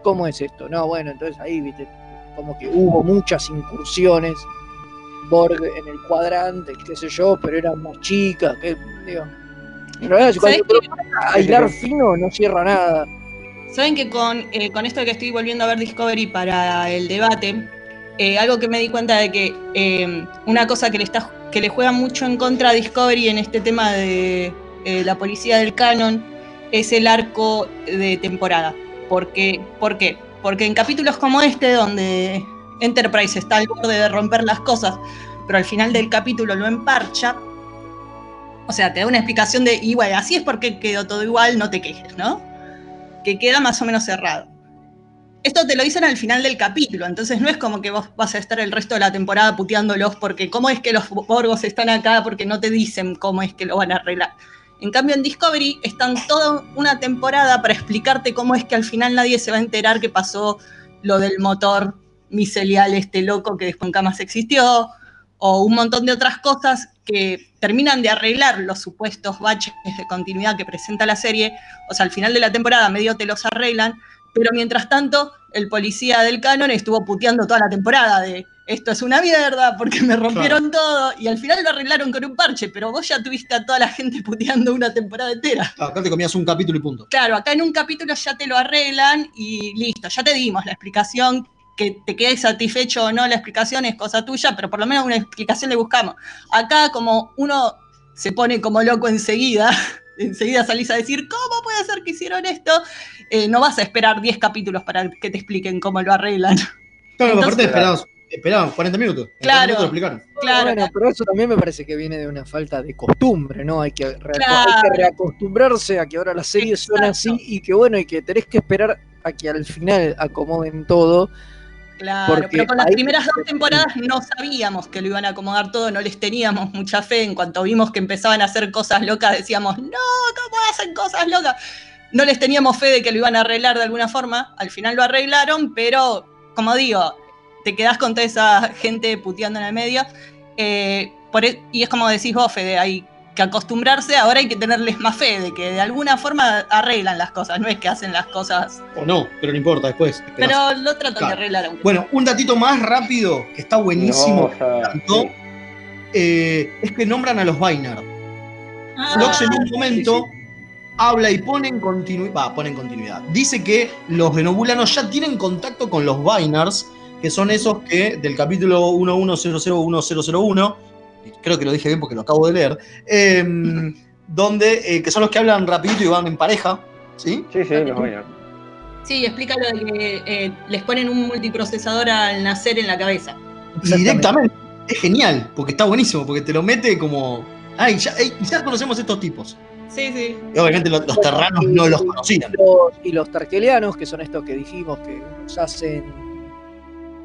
¿cómo es esto? No, bueno, entonces ahí, viste, como que hubo muchas incursiones Borg en el cuadrante, qué sé yo, pero eran más chicas, que digo. En realidad, si ¿Sabés cuando qué? a hilar fino no cierra nada. Saben que con, eh, con esto que estoy volviendo a ver Discovery para el debate, eh, algo que me di cuenta de que eh, una cosa que le, está, que le juega mucho en contra a Discovery en este tema de eh, la policía del canon es el arco de temporada. Porque, ¿Por qué? Porque en capítulos como este, donde Enterprise está al borde de romper las cosas, pero al final del capítulo lo emparcha, o sea, te da una explicación de, y bueno, así es porque quedó todo igual, no te quejes, ¿no? Que queda más o menos cerrado. Esto te lo dicen al final del capítulo, entonces no es como que vos vas a estar el resto de la temporada puteándolos porque cómo es que los Borgos están acá porque no te dicen cómo es que lo van a arreglar. En cambio en Discovery están toda una temporada para explicarte cómo es que al final nadie se va a enterar que pasó lo del motor micelial este loco que después nunca más existió, o un montón de otras cosas que terminan de arreglar los supuestos baches de continuidad que presenta la serie. O sea, al final de la temporada medio te los arreglan, pero mientras tanto el policía del canon estuvo puteando toda la temporada de esto es una mierda porque me rompieron todo y al final lo arreglaron con un parche, pero vos ya tuviste a toda la gente [LAUGHS] puteando una temporada entera. Acá te comías un capítulo y punto. Claro, acá en un capítulo ya te lo arreglan y listo, ya te dimos la explicación. Que te quedes satisfecho o no la explicación es cosa tuya, pero por lo menos una explicación le buscamos. Acá, como uno se pone como loco enseguida, [LAUGHS] enseguida salís a decir, ¿cómo puede ser que hicieron esto? Eh, no vas a esperar 10 capítulos para que te expliquen cómo lo arreglan. Claro, Entonces- aparte esperamos, esperamos 40 minutos. En 40 Claro. minutos lo explicaron. Claro, Bueno, pero eso también me parece que viene de una falta de costumbre, ¿no? Hay que, reaco- Claro. hay que reacostumbrarse a que ahora las series son así y que bueno, y que tenés que esperar a que al final acomoden todo. Claro, Porque pero con las primeras dos temporadas no sabíamos que lo iban a acomodar todo, no les teníamos mucha fe. En cuanto vimos que empezaban a hacer cosas locas, decíamos, no, ¿cómo hacen cosas locas? No les teníamos fe de que lo iban a arreglar de alguna forma. Al final lo arreglaron, pero como digo, te quedás con toda esa gente puteando en el medio. Eh, por e- y es como decís vos, Fede, hay que acostumbrarse, ahora hay que tenerles más fe de que de alguna forma arreglan las cosas, no es que hacen las cosas, O no, pero no importa, después. esperás. pero lo tratan de Claro. arreglar aunque Bueno, un datito más rápido, que está buenísimo, No, o sea, me encantó, eh, es que nombran a los Biner. Ah, Flox en un momento habla y pone en continuidad, va, pone en continuidad. Dice que los renobulanos ya tienen contacto con los Biners, que son esos que del capítulo 11001001, creo que lo dije bien porque lo acabo de leer, em, donde, eh, que son los que hablan rapidito y van en pareja, ¿sí? Sí, sí, los Biner. Sí, explica lo de que eh, les ponen un multiprocesador al nacer en la cabeza. Directamente. Es genial, porque está buenísimo, porque te lo mete como. Ay, ya, ey, ya conocemos estos tipos. Sí, sí. Y obviamente los, los terranos no los conocían. Los- y los tarquelianos, que son estos que dijimos que nos hacen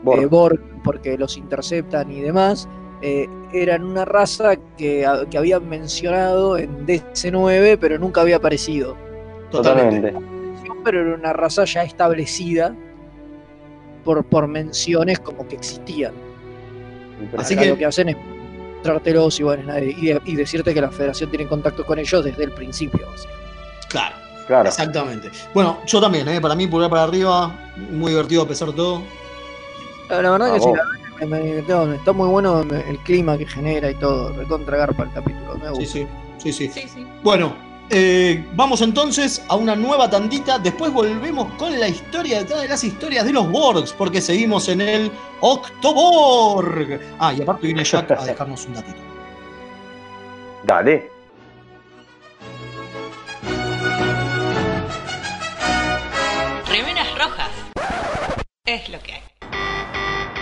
Borg. eh, Borg porque los interceptan y demás, eh, eran una raza que, a- que habían mencionado en DC9, pero nunca había aparecido. Totalmente. Pero era una raza ya establecida por, por menciones como que existían. Así que- lo que hacen es mostrártelos y, bueno, y, y decirte que la federación tiene contacto con ellos desde el principio. así. Claro, Claro. exactamente. Bueno, yo también, ¿eh? para mí, pulgar para arriba, muy divertido a pesar de todo. La, verdad Ah, que sí, la verdad que me- no, está muy bueno el clima que genera y todo. Recontra garpa el capítulo, me gusta. Sí, sí, sí, sí. Sí, sí. Bueno, eh, vamos entonces a una nueva tandita. Después volvemos con la historia detrás de las historias de los Borgs, porque seguimos en el Octoborg. Ah, y aparte viene Jack a dejarnos un datito. Dale. Remeras rojas. Es lo que hay.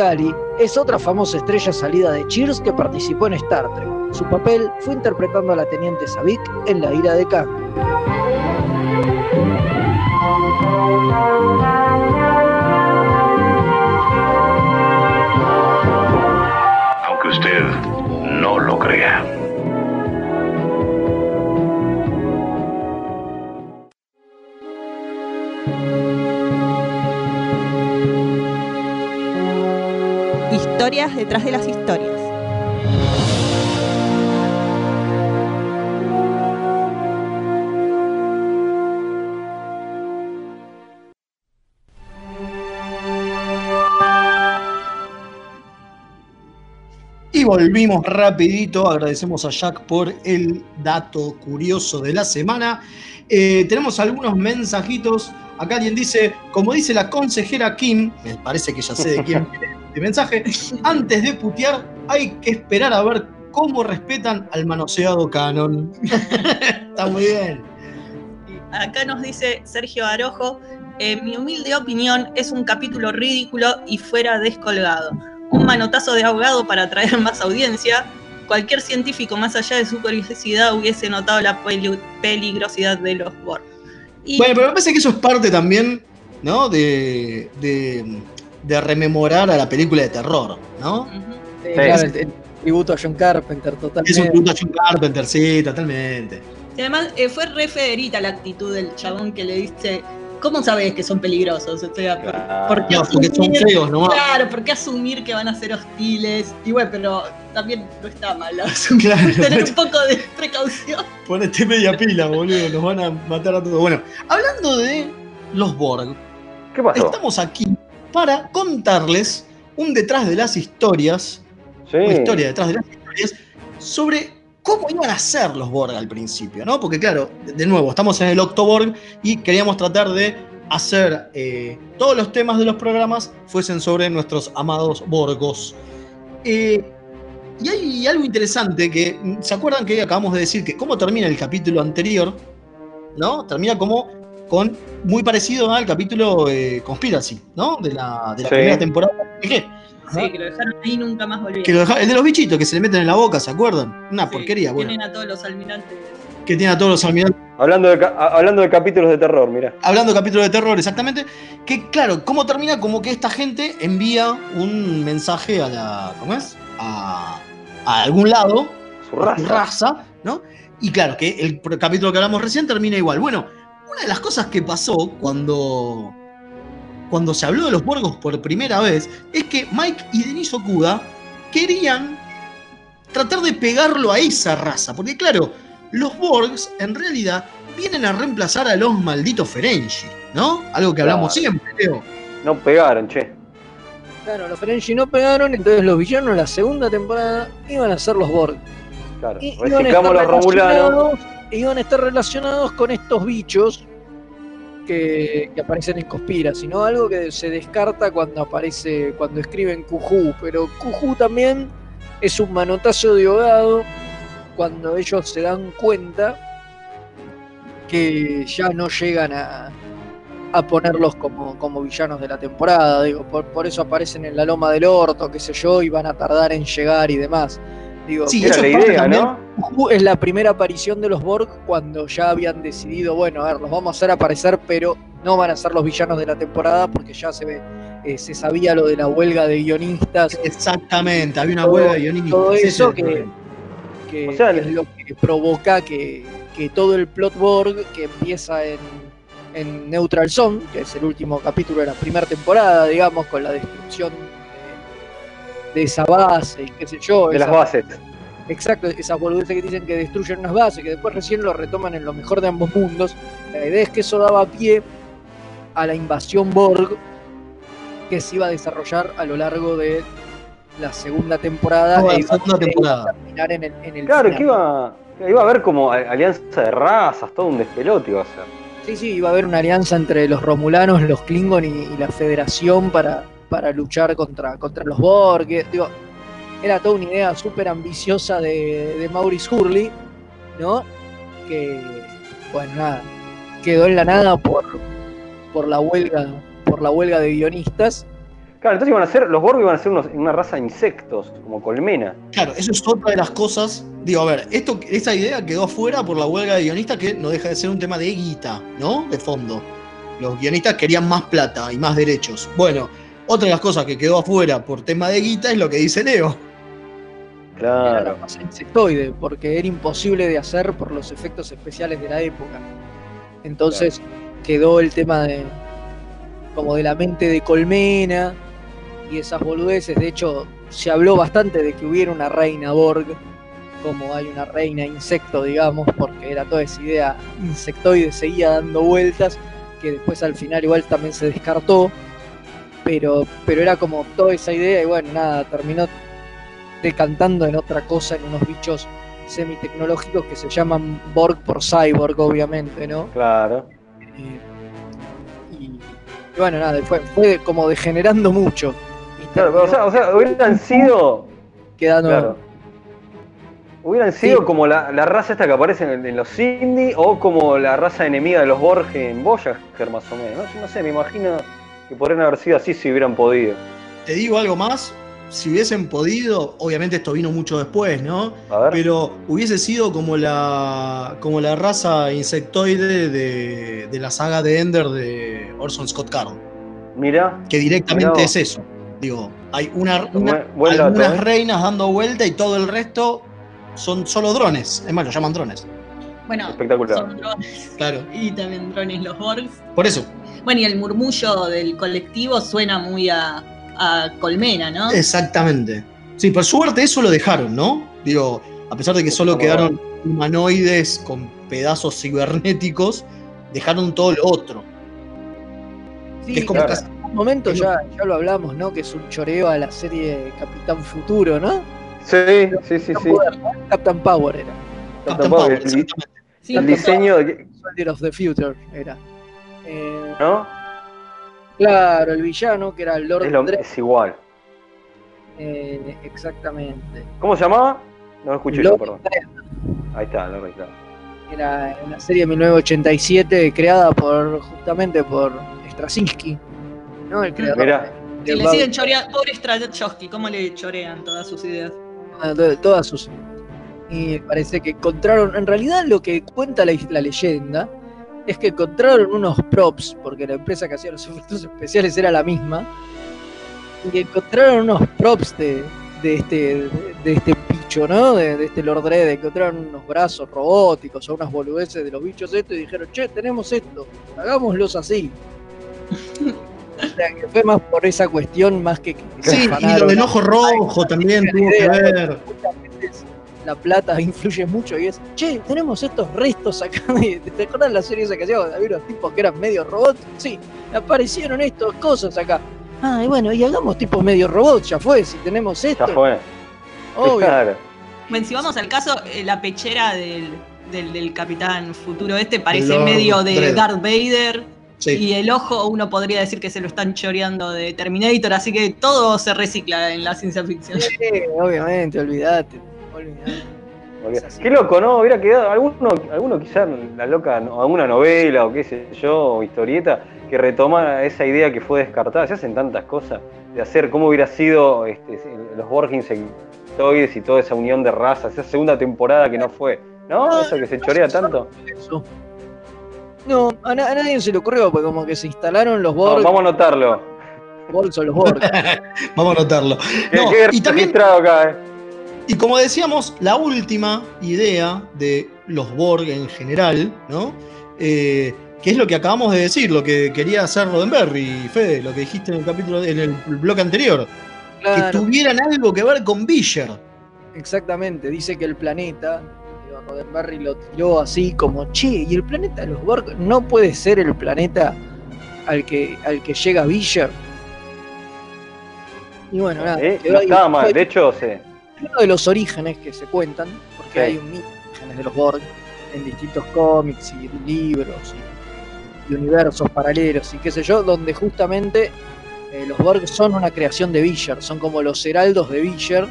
Alley es otra famosa estrella salida de Cheers que participó en Star Trek. Su papel fue interpretando a la teniente Savik en La ira de Khan. Aunque usted no lo crea. Historias detrás de las historias. Y volvimos rapidito, agradecemos a Jack por el dato curioso de la semana. Eh, tenemos algunos mensajitos. Acá alguien dice, como dice la consejera Kim, me parece que ya sé de quién viene [LAUGHS] este mensaje, antes de putear hay que esperar a ver cómo respetan al manoseado canon. [LAUGHS] Está muy bien. Acá nos dice Sergio Arojo, en mi humilde opinión es un capítulo ridículo y fuera descolgado. Un manotazo de ahogado para atraer más audiencia. Cualquier científico más allá de su curiosidad hubiese notado la peli- peligrosidad de los Borg. Y Bueno, pero me parece que eso es parte también, ¿no? De, de, de rememorar a la película de terror, ¿no? Claro, el, el tributo a John Carpenter, totalmente. Es un punto a John Carpenter, sí, totalmente. y además eh, fue re federita la actitud del chabón que le dice, ¿cómo sabes que son peligrosos? O sea, por- ¿por qué No, porque son feos nomás. Claro, ¿por qué asumir que van a ser hostiles? Y bueno, pero también no está mal asumir, Claro. [LAUGHS] tener un poco de precaución. Ponete media pila, boludo, nos van a matar a todos. Bueno, hablando de los Borg, ¿Qué pasó? estamos aquí para contarles un detrás de las historias, Sí. una historia detrás de las historias, sobre cómo iban a ser los Borg al principio, ¿no? Porque claro, de- nuevo, estamos en el Octoborg y queríamos tratar de hacer eh, todos los temas de los programas fuesen sobre nuestros amados Borgos. Eh, y hay algo interesante que, ¿se acuerdan que acabamos de decir que cómo termina el capítulo anterior? ¿No? Termina como con muy parecido al capítulo eh, Conspiracy, ¿no? De la, de la Sí. primera temporada. de GG. Sí, que lo dejaron ahí y nunca más volvieron. Que lo deja- el de los bichitos que se le meten en la boca, ¿se acuerdan? Una Sí, porquería, bueno. Tienen a todos los almirantes. Que tiene a todos los almirantes. Hablando de, hablando de capítulos de terror, mira. Hablando de capítulo de terror, exactamente. Que claro, ¿cómo termina? Como que esta gente envía un mensaje a la. ¿Cómo es? A, a algún lado. Su a su raza. raza, ¿no? Y claro, que el capítulo que hablamos recién termina igual. Bueno, una de las cosas que pasó cuando. Cuando se habló de los Borgos por primera vez es que Mike y Denis Okuda querían tratar de pegarlo a esa raza. Porque claro, los Borgs en realidad vienen a reemplazar a los malditos Ferengi, ¿no? Algo que hablamos Claro. siempre, Leo. No pegaron, che. Claro, los Ferengi no pegaron, entonces los villanos en la segunda temporada iban a ser los Borg. Claro. Reciclamos los romulanos. Iban a estar relacionados con estos bichos que, que aparecen en Conspiracy, ¿no? Algo que se descarta cuando aparece, cuando escriben Cujú, pero Cujú también es un manotazo de ahogado cuando ellos se dan cuenta que ya no llegan a, a ponerlos como, como villanos de la temporada, digo, por, por eso aparecen en la loma del orto, qué sé yo, y van a tardar en llegar y demás. Digo, Sí, Era la idea, también- ¿no? Es la primera aparición de los Borg cuando ya habían decidido, bueno, a ver, los vamos a hacer aparecer, pero no van a ser los villanos de la temporada porque ya se ve, eh, se sabía lo de la huelga de guionistas, Exactamente, había una Todo- huelga de guionistas. todo eso es que, O sea, que es lo que provoca que, que todo el plot Borg que empieza en, en Neutral Zone, que es el último capítulo de la primera temporada, digamos, con la destrucción de, de esa base y qué sé yo. De las bases. Exacto, esas boludeces que dicen que destruyen unas bases, que después recién lo retoman en lo mejor de ambos mundos. La idea es que eso daba pie a la invasión Borg que se iba a desarrollar a lo largo de la segunda temporada. La e iba segunda a temporada. terminar en el, en el Claro, final. que iba, que iba a haber como alianza de razas, todo un despelote iba a ser. Sí, sí, iba a haber una alianza entre los Romulanos, los Klingon y, y la Federación para, para luchar contra, contra los Borg. digo, era toda una idea súper ambiciosa de, de Maurice Hurley, ¿no? Que, bueno, nada, quedó en la nada por, por la huelga por la huelga de guionistas. Claro, entonces iban a ser, los Borg iban a ser unos- una raza de insectos, como colmena. Claro, eso es otra de las cosas. Digo, a ver, esto, esta idea quedó afuera por la huelga de guionistas, que no deja de ser un tema de guita, ¿no? De fondo. Los guionistas querían más plata y más derechos. Bueno, otra de las cosas que quedó afuera por tema de guita es lo que dice Leo. Era la masa insectoide, porque era imposible de hacer por los efectos especiales de la época. Entonces quedó el tema de como de la mente de colmena y esas boludeces. De hecho, se habló bastante de que hubiera una reina Borg, como hay una reina insecto, digamos, porque era toda esa idea insectoide, seguía dando vueltas, que después al final igual también se descartó. Pero, pero era como toda esa idea y bueno, nada, terminó decantando en otra cosa, en unos bichos semitecnológicos que se llaman Borg por Cyborg, obviamente, ¿no? Claro. Eh, y, y bueno, nada, fue, fue como degenerando mucho. Y Claro, pero, o sea, o sea, hubieran sido. Quedando. Claro. Hubieran sido como la, la raza esta que aparece en, en los Cindy o como la raza enemiga de los Borg en Voyager, más o menos. No, no sé, me imagino que podrían haber sido así si hubieran podido. Te digo algo más. Si hubiesen podido, obviamente esto vino mucho después, ¿no? A ver. Pero hubiese sido como la, como la raza insectoide de, de la saga de Ender de Orson Scott Card. Mira. Que directamente Mirá es eso. Digo, hay una, algunas ¿eh? reinas dando vuelta y todo el resto son solo drones. Es más, lo llaman drones. Bueno, Espectacular. son drones. Claro. [LAUGHS] Y también drones los Borgs. Por eso. Bueno, y el murmullo del colectivo suena muy a, a colmena, ¿no? Exactamente. Sí, por suerte eso lo dejaron, ¿no? Digo, a pesar de que solo quedaron humanoides con pedazos cibernéticos, dejaron todo lo otro. Sí, que es como claro. casi- en un momento ya, ya lo hablamos, ¿no? Que es un choreo a la serie Capitán Futuro, ¿no? Sí, sí, sí, sí. Captain Power era. Captain Power, Sí, el diseño, de- Soldier of the Future era. Eh, ¿no? Claro, el villano que era el Lord Es, lo- Dredd, es igual. eh, exactamente. ¿Cómo se llamaba? No lo escuché yo, Lord perdón. Ahí está, lo claro. Era una serie de 1987 creada por justamente por Straczynski, ¿no? El creador Mirá. de, Si de le siguen choreando, pobre Straczynski, ¿cómo le chorean todas sus ideas? de todas sus y parece que encontraron en realidad lo que cuenta la, la leyenda es que encontraron unos props porque la empresa que hacía los efectos especiales era la misma y encontraron unos props de, de este de este bicho no de, de este Lord Dredd encontraron unos brazos robóticos o unas boludeces de los bichos estos y dijeron che tenemos esto hagámoslos así o sea que fue más por esa cuestión más que, que Sí, y lo del ojo rojo también tuvo que ver. La plata [LAUGHS] influye mucho y es, che, tenemos estos restos acá. [LAUGHS] ¿Te acuerdas la serie esa que hacía? Había unos tipos que eran medio robots. Sí, aparecieron estas cosas acá. Ah, y bueno, y hagamos tipos medio robots, ya fue, si tenemos esto. Ya fue. Obvio. Claro. Bueno, si vamos al caso, eh, la pechera del, del, del Capitán Futuro este parece Lord medio de Dredd. Darth Vader. Sí. Y el ojo, uno podría decir que se lo están choreando de Terminator, así que todo se recicla en la ciencia ficción. Sí, obviamente, olvídate. Porque- Qué loco, ¿no? Hubiera quedado alguno, alguno quizás la loca, no, alguna novela o qué sé yo, o historieta, que retoma esa idea que fue descartada. Se hacen tantas cosas de hacer cómo hubiera sido este, los Borg insectoides y toda esa unión de razas, esa segunda temporada que no fue. ¿No? Eso que se chorea tanto. Eso. No, a, na- a nadie se le ocurrió, porque como que se instalaron los No, Borg. vamos a anotarlo. Borg son los Borg. [LAUGHS] Vamos a anotarlo. Qué, No, qué y también, registrado acá, ¿eh? Y como decíamos, la última idea de los Borg en general, ¿no? Eh, que es lo que acabamos de decir, lo que quería hacer Roddenberry, Fede, lo que dijiste en el capítulo, en el bloque anterior. Que tuvieran algo que ver con Visher. Exactamente, dice que el planeta, digo, Roddenberry lo tiró así como, che, y el planeta de los Borg no puede ser el planeta al que, al que llega Visher. Y bueno, nada. ¿Eh? No estaba mal, de hecho, sí. Uno de los orígenes que se cuentan, porque Sí. hay un mito de orígenes de los Borg en distintos cómics y libros y, y universos paralelos y qué sé yo, donde justamente eh, los Borg son una creación de Visher, son como los heraldos de Visher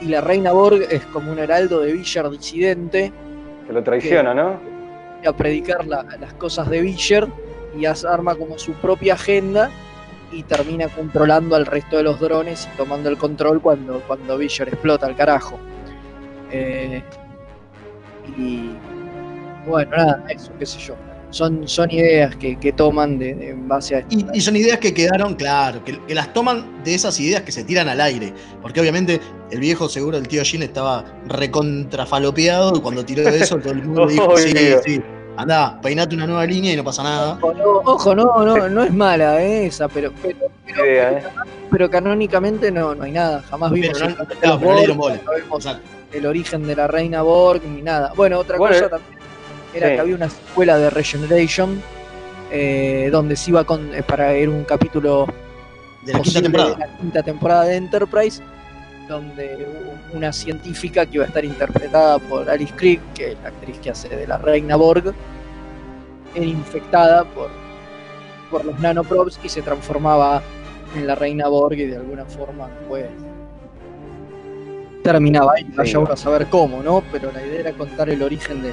y la reina Borg es como un heraldo de Visher disidente Que lo traiciona, ¿no? a predicar la- las cosas de Visher y arma como su propia agenda y termina controlando al resto de los drones y tomando el control cuando, cuando explota al carajo. Eh, y bueno, nada, eso, qué sé yo. Son, son ideas que, que toman de, de- en base a esto. Y, y son ideas que quedaron, claro, que, que las toman de esas ideas que se tiran al aire. Porque obviamente el viejo, seguro, el tío Jin estaba recontrafalopeado y cuando tiró eso todo el mundo [LAUGHS] dijo, sí, sí, anda, peinate una nueva línea y no pasa nada. Ojo, no, ojo, no, no, no es mala eh, esa, pero, pero, pero, Idea, ¿eh? pero canónicamente no, no hay nada. Jamás vimos Pero no- el no Borg, bola. origen de la reina Borg ni nada. Bueno, otra Bueno, cosa también era sí. que había una secuela de Regeneration eh, donde se iba con eh, para era un capítulo De la quinta posible temporada. de la quinta temporada de Enterprise donde una científica que iba a estar interpretada por Alice Crick, que es la actriz que hace de la reina Borg, era infectada por, por los nanoprobes y se transformaba en la reina Borg y de alguna forma pues terminaba ahí, vaya uno a saber cómo, ¿no? Pero la idea era contar el origen de,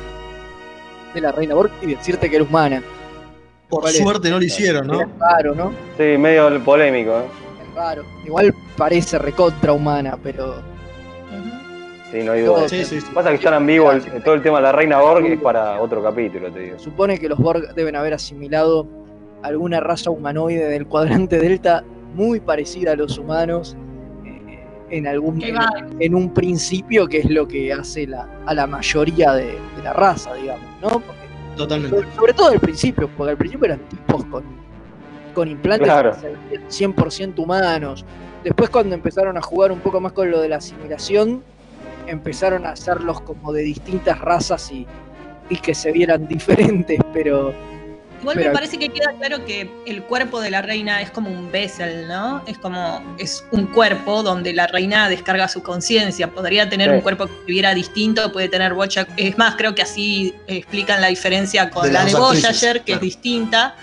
de la reina Borg y decirte que era humana. Por suerte no lo hicieron, ¿no? ¿no? Sí, medio polémico, ¿eh? Raro. Igual parece recontra humana, pero Sí, no hay duda. Sí, sí, sí. Pasa que están ambiguo el- todo el tema de la reina Borg es para otro capítulo, te digo. supone que los Borg deben haber asimilado alguna raza humanoide del cuadrante delta muy parecida a los humanos eh, en algún en, en un principio que es lo que hace la, a la mayoría de, de la raza, digamos, ¿no? Porque- Totalmente. sobre, sobre todo al principio, porque al principio eran tipos con, con implantes Claro. que se veían 100% humanos. Después cuando empezaron a jugar un poco más con lo de la asimilación, empezaron a hacerlos como de distintas razas y, y que se vieran [LAUGHS] diferentes, pero Igual Pero- me parece que queda claro que el cuerpo de la reina es como un vessel, ¿no? Es como, es un cuerpo donde la reina descarga su conciencia. Podría tener Sí. un cuerpo que viviera distinto, puede tener bocha. Es más, creo que así explican la diferencia con De la de Voyager, que claro. es distinta.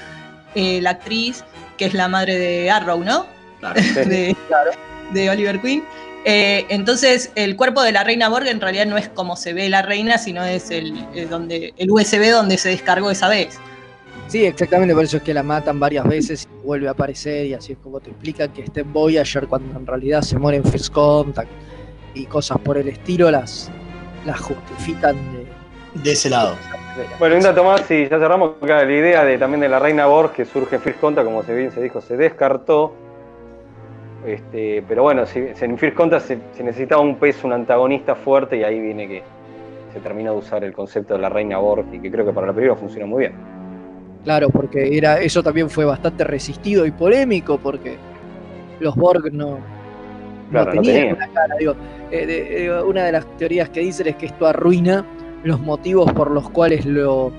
Eh, la actriz, que es la madre de Arrow, ¿no? [LAUGHS] de, de Oliver Queen. Eh, entonces, el cuerpo de la reina Borg en realidad no es como se ve la reina, sino es el, eh, donde, el USB donde se descargó esa vez. Sí, exactamente, por eso es que la matan varias veces y vuelve a aparecer y así es como te explican que está en Voyager cuando en realidad se muere en First Contact y cosas por el estilo las, las justifican de, De ese lado. Bueno, un dato más, y ya cerramos, acá, la idea de, también de la reina Borg que surge en First Contact, como se bien se dijo, se descartó. Este, pero bueno, si, en First Contact se, se necesitaba un peso, un antagonista fuerte, y ahí viene que se termina de usar el concepto de la reina Borg, y que creo que para la película funciona muy bien. Claro, porque era eso también fue bastante resistido y polémico porque los Borg no, Claro, no tenían una cara. Digo, eh, de- eh, una de las teorías que dicen es que esto arruina los motivos por los cuales lo,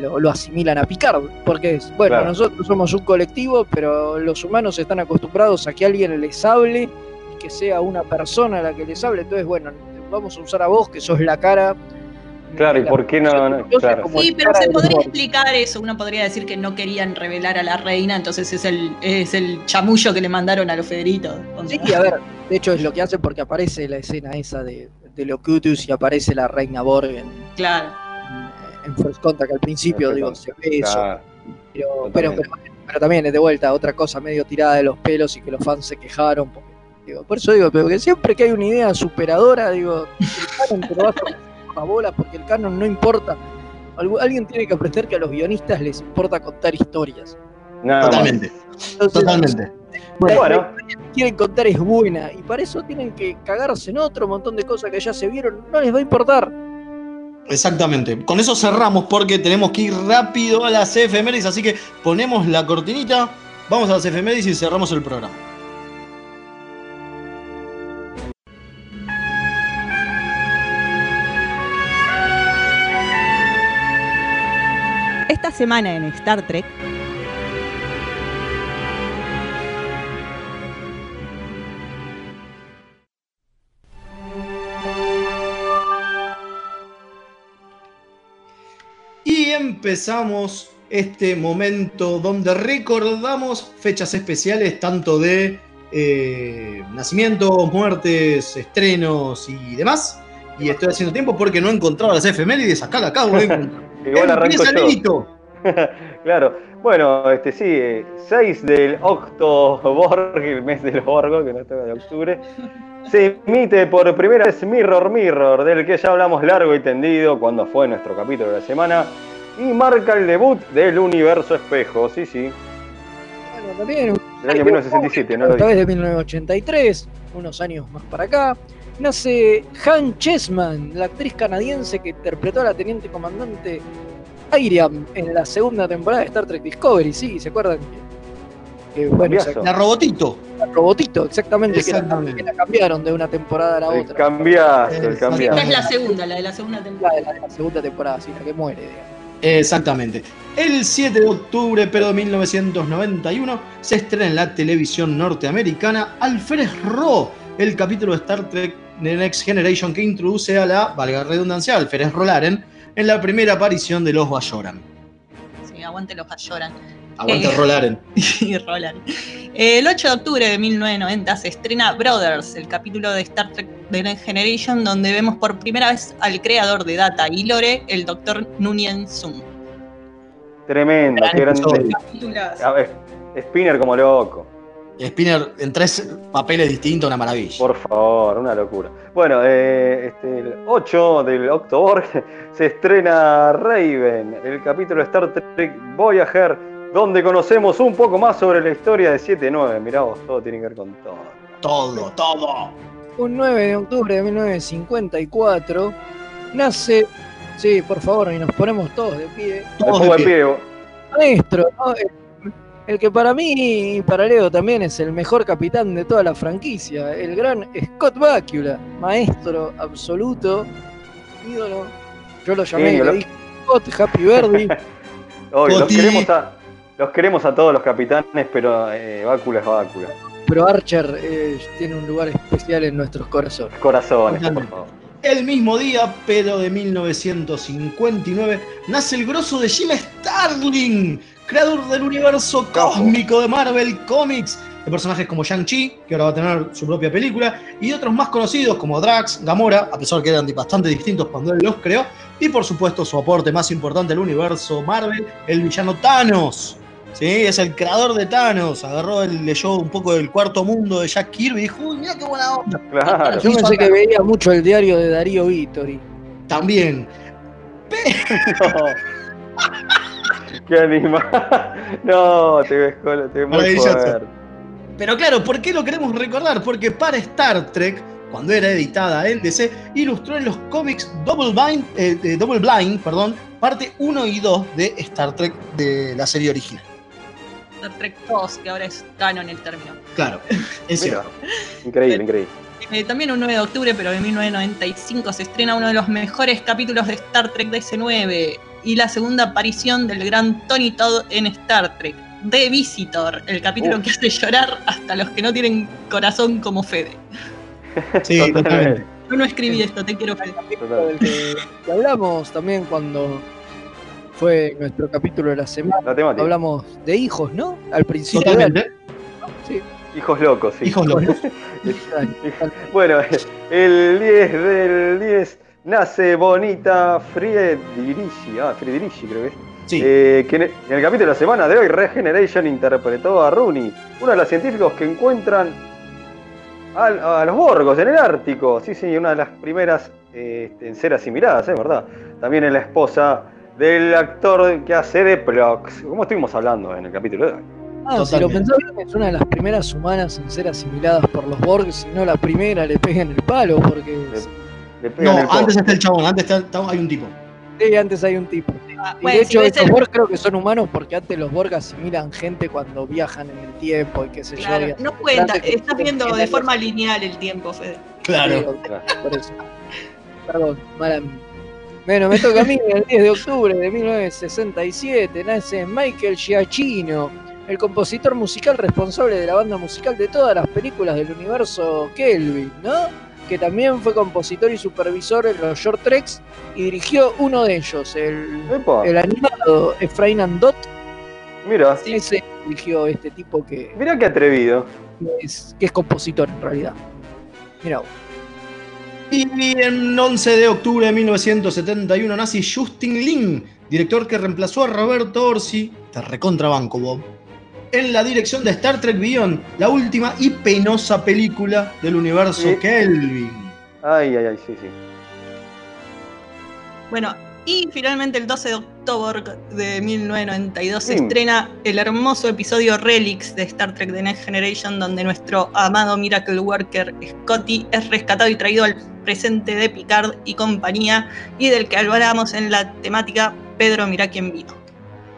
lo, lo asimilan a Picard. Porque es, bueno, Claro. nosotros somos un colectivo, pero los humanos están acostumbrados a que alguien les hable y que sea una persona la que les hable. Entonces, bueno, vamos a usar a vos, que sos la cara. Claro, ¿y por qué no? Claro. Sí, pero se podría explicar eso. Uno podría decir que no querían revelar a la reina, entonces es el, es el chamullo que le mandaron a los Federitos. Sí, a ver, de hecho es lo que hacen porque aparece la escena esa de, de Locutus y aparece la reina Borg en, Claro. en First Contact al principio, digo, se ve eso. Pero, pero, pero, pero también es de vuelta otra cosa medio tirada de los pelos y que los fans se quejaron. porque, digo, por eso digo, pero que siempre que hay una idea superadora, digo, el canon te lo vas a bolas porque el canon no importa. Algu- Alguien tiene que aprender que a los guionistas les importa contar historias. Totalmente. Entonces, Totalmente. Bueno, Bueno. la historia que quieren contar es buena y para eso tienen que cagarse en otro montón de cosas que ya se vieron, no les va a importar. Exactamente. Con eso cerramos porque tenemos que ir rápido a las efemérides, así que ponemos la cortinita, vamos a las efemérides y cerramos el programa. Esta semana en Star Trek, empezamos este momento donde recordamos fechas especiales tanto de eh, nacimientos, muertes, estrenos y demás. Y estoy haciendo tiempo porque no he encontrado las efemérides, acá la acabo de encontrar. Claro, bueno, este sí, eh, 6 del Octoborg, el mes del Borgo, que no está de octubre, se emite por primera vez Mirror Mirror, del que ya hablamos largo y tendido cuando fue nuestro capítulo de la semana, y marca el debut del universo espejo, sí, sí, Bueno, también del año 1967, no esta vez de 1983, unos años más para acá, nace Han Chessman, la actriz canadiense que interpretó a la teniente comandante Iriam en la segunda temporada de Star Trek Discovery, sí, ¿se acuerdan? Que, bueno, La robotito. la robotito, exactamente, que la- Exactamente. que la cambiaron de una temporada a la El otra. cambiazo, el Eh, Esta es la segunda, la de la segunda La temporada. de la, de la segunda temporada, sí, la que muere, digamos. Exactamente. El 7 de octubre, pero de 1991, se estrena en la televisión norteamericana Alfred Ro, el capítulo de Star Trek The Next Generation que introduce a la, valga la redundancia, Alfred Rolaren en la primera aparición de los Bayoran. Sí, aguante los lloran. Aguante Eh. Rolaren. [LAUGHS] y Roland. El 8 de octubre de 1990 se estrena Brothers, el capítulo de Star Trek The Next Generation, donde vemos por primera vez al creador de Data y Lore, el Dr. Nunien Sum. Tremendo, qué grande. Capítulos. A ver, Spinner como loco. Spinner en tres papeles distintos, una maravilla. Por favor, una locura. Bueno, eh, este, el 8 del Octoborg [LAUGHS] se estrena Raven, el capítulo de Star Trek Voyager, donde conocemos un poco más sobre la historia de 7-9. Mirá vos, todo tiene que ver con todo. Todo, todo. Un 9 de octubre de 1954 nace, sí, por favor, y nos ponemos todos de pie, pongo de pie. vos. maestro, ¿no? el, el que para mí y para Leo también es el mejor capitán de toda la franquicia, el gran Scott Bakula, maestro absoluto, ídolo. Yo lo llamé, le dije Scott, Happy Birthday. [LAUGHS] Hoy, los Coti. queremos a, los queremos a todos los capitanes, pero eh, Bácula es Bácula. Pero Archer eh, tiene un lugar especial en nuestros corazones. Corazones, por favor. El mismo día, pero de 1959, nace el grosso de Jim Starlin, creador del universo cósmico de Marvel Comics, de personajes como Shang-Chi, que ahora va a tener su propia película, y otros más conocidos como Drax, Gamora, a pesar que eran bastante distintos cuando él los creó, y por supuesto su aporte más importante al universo Marvel, el villano Thanos. Sí, es el creador de Thanos. Agarró, el, leyó un poco del cuarto mundo de Jack Kirby y dijo, uy, mira qué buena onda. Claro. Yo pensé que veía mucho el diario de Darío Vittori. También. [LAUGHS] Qué anima. No, te ves cola, te ves muy fuerte. Pero claro, ¿por qué lo queremos recordar? Porque para Star Trek, cuando era editada en DC, ilustró en los cómics Double Blind, eh, de Double Blind, perdón, parte 1 y 2 de Star Trek de la serie original. Star Trek 2, que ahora es canon el término. Claro, es cierto. increíble, increíble. Eh, también un 9 de octubre, pero de 1995, se estrena uno de los mejores capítulos de Star Trek DC9 y la segunda aparición del gran Tony Todd en Star Trek, The Visitor, el capítulo Uf. que hace llorar hasta los que no tienen corazón como Fede. Sí, totalmente. Yo no escribí esto, te quiero Fede. Total. del que, que hablamos también cuando fue nuestro capítulo de la semana. La temática. Hablamos de hijos, ¿no? Al principio. Totalmente. Sí, Hijos locos, sí. Hijos locos. [LAUGHS] Bueno, el 10 del 10 nace Bonita Friedrichi. Ah, Friedrichi creo que es. Sí. Eh, que en el, capítulo de la semana de hoy, Regeneration interpretó a Rooney, uno de los científicos que encuentran a, los Borgos en el Ártico. Sí, sí, una de las primeras eh, en ser asimiladas, es verdad. También es la esposa del actor que hace de Plox, como estuvimos hablando en el capítulo de hoy. Ah, si lo pensás bien, es una de las primeras humanas en ser asimiladas por los Borg, si no la primera le pega en el palo, porque Le pegan No, el antes está el chabón, antes está, está- hay un tipo. sí, antes hay un tipo. Ah, Y bueno, de si hecho, ves estos el- Borg creo que son humanos porque antes los Borg asimilan gente cuando viajan en el tiempo y qué sé Claro, yo. no cuenta, estás viendo de forma lineal el tiempo, Fede. Claro. Sí, por eso. Perdón, mala mía. Bueno, me toca a mí el 10 de octubre de 1967. Nace Michael Giacchino, el compositor musical responsable de la banda musical de todas las películas del universo Kelvin, ¿no? que también fue compositor y supervisor en los short treks y dirigió uno de ellos, el, el animado Efraín Andot. Mira, Ese dirigió este tipo que mira qué atrevido. es, que es compositor en realidad. Mira, vos. Y en 11 de octubre de 1971 nace Justin Lin, director que reemplazó a Roberto Orsi, te recontrabanco Bob, en la dirección de Star Trek Beyond, la última y penosa película del universo Sí. Kelvin. Ay, ay, ay, sí, sí. Bueno, y finalmente el 12 de octubre de 1992 se estrena el hermoso episodio Relics de Star Trek The Next Generation, donde nuestro amado Miracle Worker Scotty es rescatado y traído al presente de Picard y compañía, y del que hablábamos en la temática Pedro Mirá quién vino.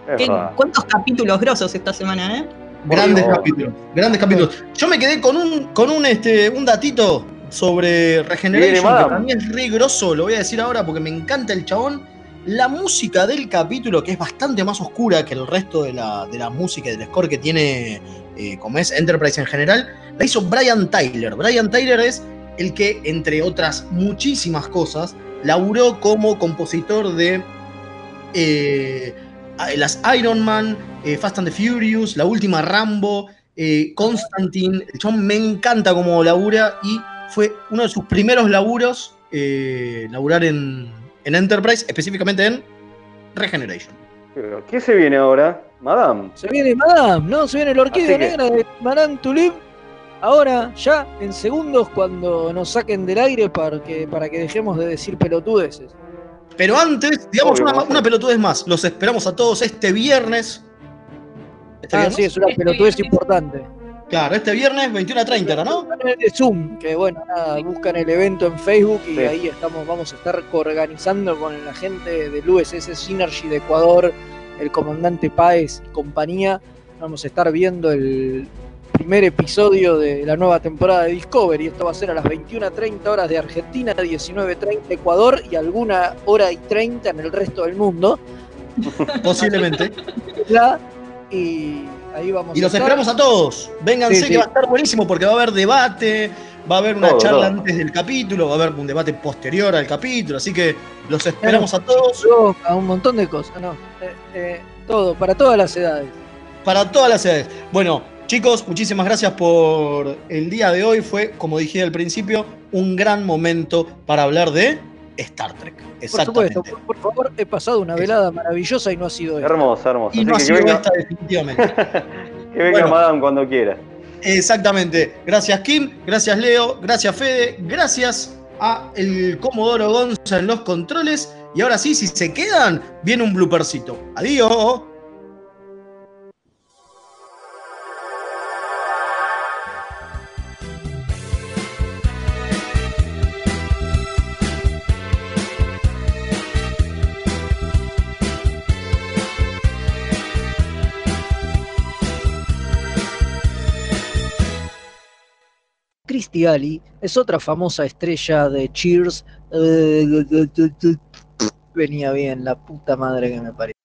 Es ¿Qué- verdad. ¿Cuántos capítulos grosos esta semana, eh? Grandes capítulos, grandes capítulos. Yo me quedé con un, con un, este, un datito sobre Regeneration, que para mí es re grosso, lo voy a decir ahora porque me encanta el chabón. La música del capítulo, que es bastante más oscura que el resto de la, de la música y del score que tiene, eh, como es Enterprise en general, la hizo Brian Tyler. Brian Tyler es el que, entre otras muchísimas cosas, laburó como compositor de eh, las Iron Man, eh, Fast and the Furious, la última Rambo, Constantine. El chabón me encanta como labura y fue uno de sus primeros laburos laburar en, en Enterprise, específicamente en Regeneration. Pero, ¿Qué se viene ahora? Madame. Se viene Madame, ¿no? Se viene la orquídea que- negra de Madame Tulip. Ahora, ya, en segundos, cuando nos saquen del aire para que, para que dejemos de decir pelotudeces. Pero antes, digamos Obvio, una, pelotudez más. Los esperamos a todos este viernes. ¿Este Ah, viernes? sí, es una Este pelotudez viernes. importante. Claro, este viernes 21 a 30, ¿era, ¿no? de Zoom, que bueno, nada, buscan el evento en Facebook y Sí. ahí estamos, vamos a estar coorganizando con la gente del USS Synergy de Ecuador, el comandante Páez y compañía. Vamos a estar viendo el primer episodio de la nueva temporada de Discovery. Esto va a ser a las 21.30 horas de Argentina, 19.30 Ecuador y alguna hora y 30 en el resto del mundo. Posiblemente. [LAUGHS] Y ahí vamos Y a los estar. esperamos a todos. Vénganse Sí, que va a estar buenísimo porque va a haber debate, va a haber una Todo, charla todo. antes del capítulo, va a haber un debate posterior al capítulo, así que los esperamos a todos A un montón de cosas, ¿no? Eh, eh, todo, para todas las edades. para todas las edades. Bueno, chicos, muchísimas gracias por el día de hoy. Fue, como dije al principio, un gran momento para hablar de Star Trek. Por Exactamente. supuesto, por, por favor, he pasado una velada maravillosa y no ha sido esta. Hermoso, hermoso. Y Así no ha que, que sido venga, esta definitivamente. [LAUGHS] que venga Bueno. Madame cuando quiera. Exactamente. Gracias Kim, gracias Leo, gracias Fede, gracias a el Comodoro Gonza en los controles. Y ahora sí, si se quedan, viene un bloopercito. Adiós. Es otra famosa estrella de Cheers. Venía bien, la puta madre que me parió.